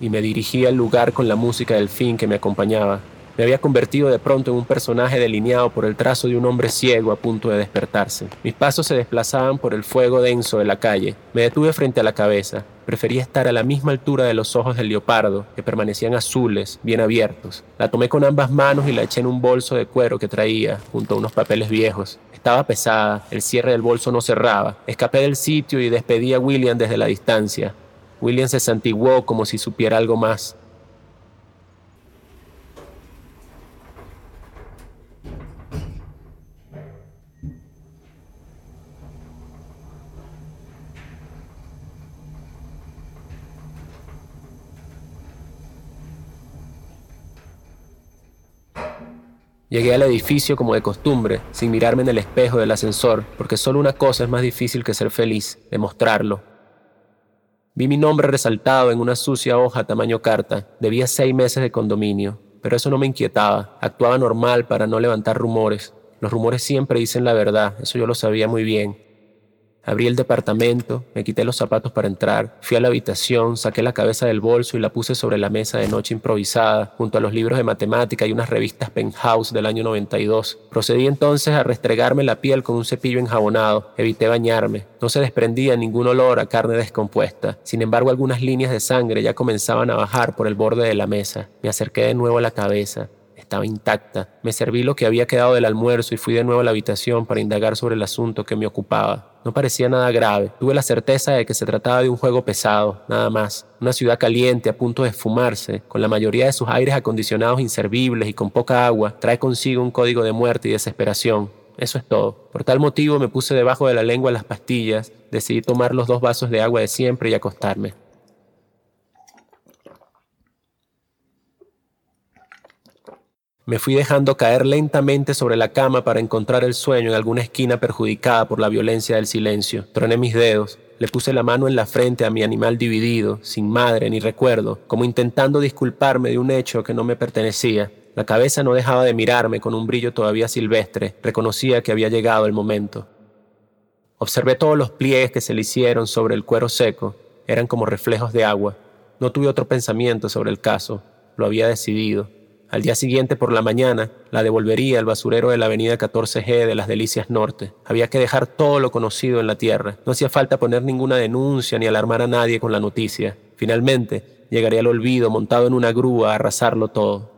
y me dirigí al lugar con la música del fin que me acompañaba. Me había convertido de pronto en un personaje delineado por el trazo de un hombre ciego a punto de despertarse. Mis pasos se desplazaban por el fuego denso de la calle. Me detuve frente a la cabeza. Prefería estar a la misma altura de los ojos del leopardo, que permanecían azules, bien abiertos. La tomé con ambas manos y la eché en un bolso de cuero que traía, junto a unos papeles viejos. Estaba pesada, el cierre del bolso no cerraba. Escapé del sitio y despedí a William desde la distancia. William se santiguó como si supiera algo más. Llegué al edificio como de costumbre, sin mirarme en el espejo del ascensor, porque solo una cosa es más difícil que ser feliz, demostrarlo. Vi mi nombre resaltado en una sucia hoja tamaño carta. Debía seis meses de condominio, pero eso no me inquietaba. Actuaba normal para no levantar rumores. Los rumores siempre dicen la verdad, eso yo lo sabía muy bien. Abrí el departamento, me quité los zapatos para entrar, fui a la habitación, saqué la cabeza del bolso y la puse sobre la mesa de noche improvisada, junto a los libros de matemática y unas revistas Penthouse del año 92. Procedí entonces a restregarme la piel con un cepillo enjabonado, evité bañarme. No se desprendía ningún olor a carne descompuesta. Sin embargo, algunas líneas de sangre ya comenzaban a bajar por el borde de la mesa. Me acerqué de nuevo a la cabeza estaba intacta. Me serví lo que había quedado del almuerzo y fui de nuevo a la habitación para indagar sobre el asunto que me ocupaba. No parecía nada grave. Tuve la certeza de que se trataba de un juego pesado, nada más. Una ciudad caliente a punto de esfumarse, con la mayoría de sus aires acondicionados inservibles y con poca agua, trae consigo un código de muerte y desesperación. Eso es todo. Por tal motivo me puse debajo de la lengua las pastillas, decidí tomar los dos vasos de agua de siempre y acostarme. Me fui dejando caer lentamente sobre la cama para encontrar el sueño en alguna esquina perjudicada por la violencia del silencio. Troné mis dedos, le puse la mano en la frente a mi animal dividido, sin madre ni recuerdo, como intentando disculparme de un hecho que no me pertenecía. La cabeza no dejaba de mirarme con un brillo todavía silvestre. Reconocía que había llegado el momento. Observé todos los pliegues que se le hicieron sobre el cuero seco. Eran como reflejos de agua. No tuve otro pensamiento sobre el caso. Lo había decidido. Al día siguiente por la mañana la devolvería al basurero de la avenida 14G de las Delicias Norte. Había que dejar todo lo conocido en la tierra. No hacía falta poner ninguna denuncia ni alarmar a nadie con la noticia. Finalmente, llegaría al olvido montado en una grúa a arrasarlo todo.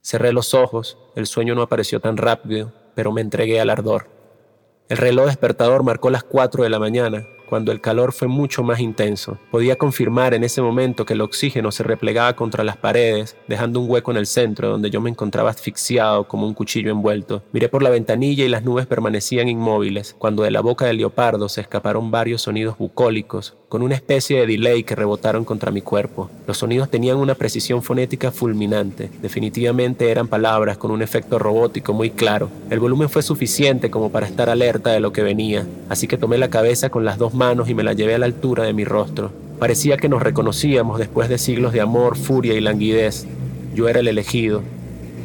Cerré los ojos, el sueño no apareció tan rápido, pero me entregué al ardor. El reloj despertador marcó las 4 de la mañana cuando el calor fue mucho más intenso. Podía confirmar en ese momento que el oxígeno se replegaba contra las paredes, dejando un hueco en el centro donde yo me encontraba asfixiado como un cuchillo envuelto. Miré por la ventanilla y las nubes permanecían inmóviles, cuando de la boca del leopardo se escaparon varios sonidos bucólicos, con una especie de delay que rebotaron contra mi cuerpo. Los sonidos tenían una precisión fonética fulminante. Definitivamente eran palabras con un efecto robótico muy claro. El volumen fue suficiente como para estar alerta de lo que venía, así que tomé la cabeza con las dos y me la llevé a la altura de mi rostro. Parecía que nos reconocíamos después de siglos de amor, furia y languidez. Yo era el elegido,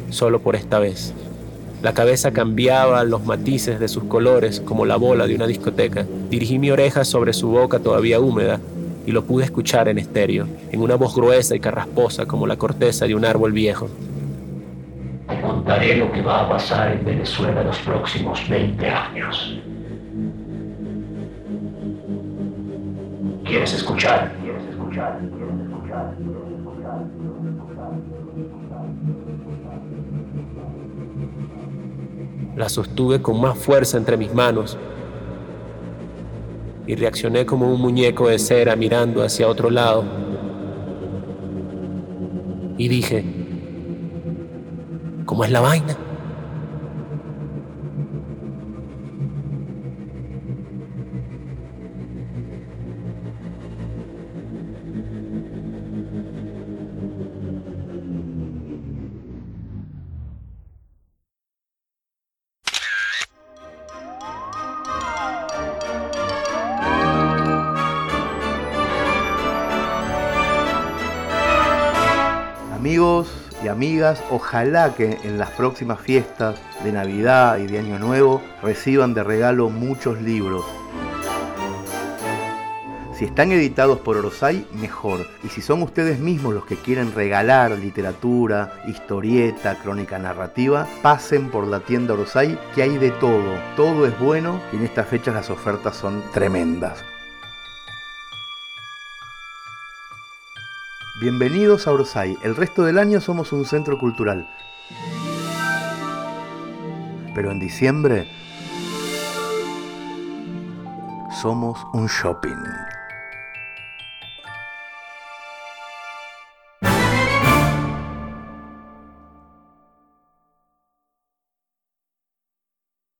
solo por esta vez. La cabeza cambiaba los matices de sus colores como la bola de una discoteca. Dirigí mi oreja sobre su boca todavía húmeda y lo pude escuchar en estéreo, en una voz gruesa y carrasposa como la corteza de un árbol viejo. Te contaré lo que va a pasar en Venezuela los próximos 20 años. ¿Quieres escuchar? ¿Quieres escuchar? ¿Quieres escuchar? ¿Quieres escuchar? La sostuve con más fuerza entre mis manos y reaccioné como un muñeco de cera mirando hacia otro lado. Y dije, ¿cómo es la vaina? Ojalá que en las próximas fiestas de Navidad y de Año Nuevo reciban de regalo muchos libros. Si están editados por Orosai, mejor. Y si son ustedes mismos los que quieren regalar literatura, historieta, crónica narrativa, pasen por la tienda Orosai, que hay de todo. Todo es bueno y en estas fechas las ofertas son tremendas. Bienvenidos a Orsay. El resto del año somos un centro cultural. Pero en diciembre somos un shopping.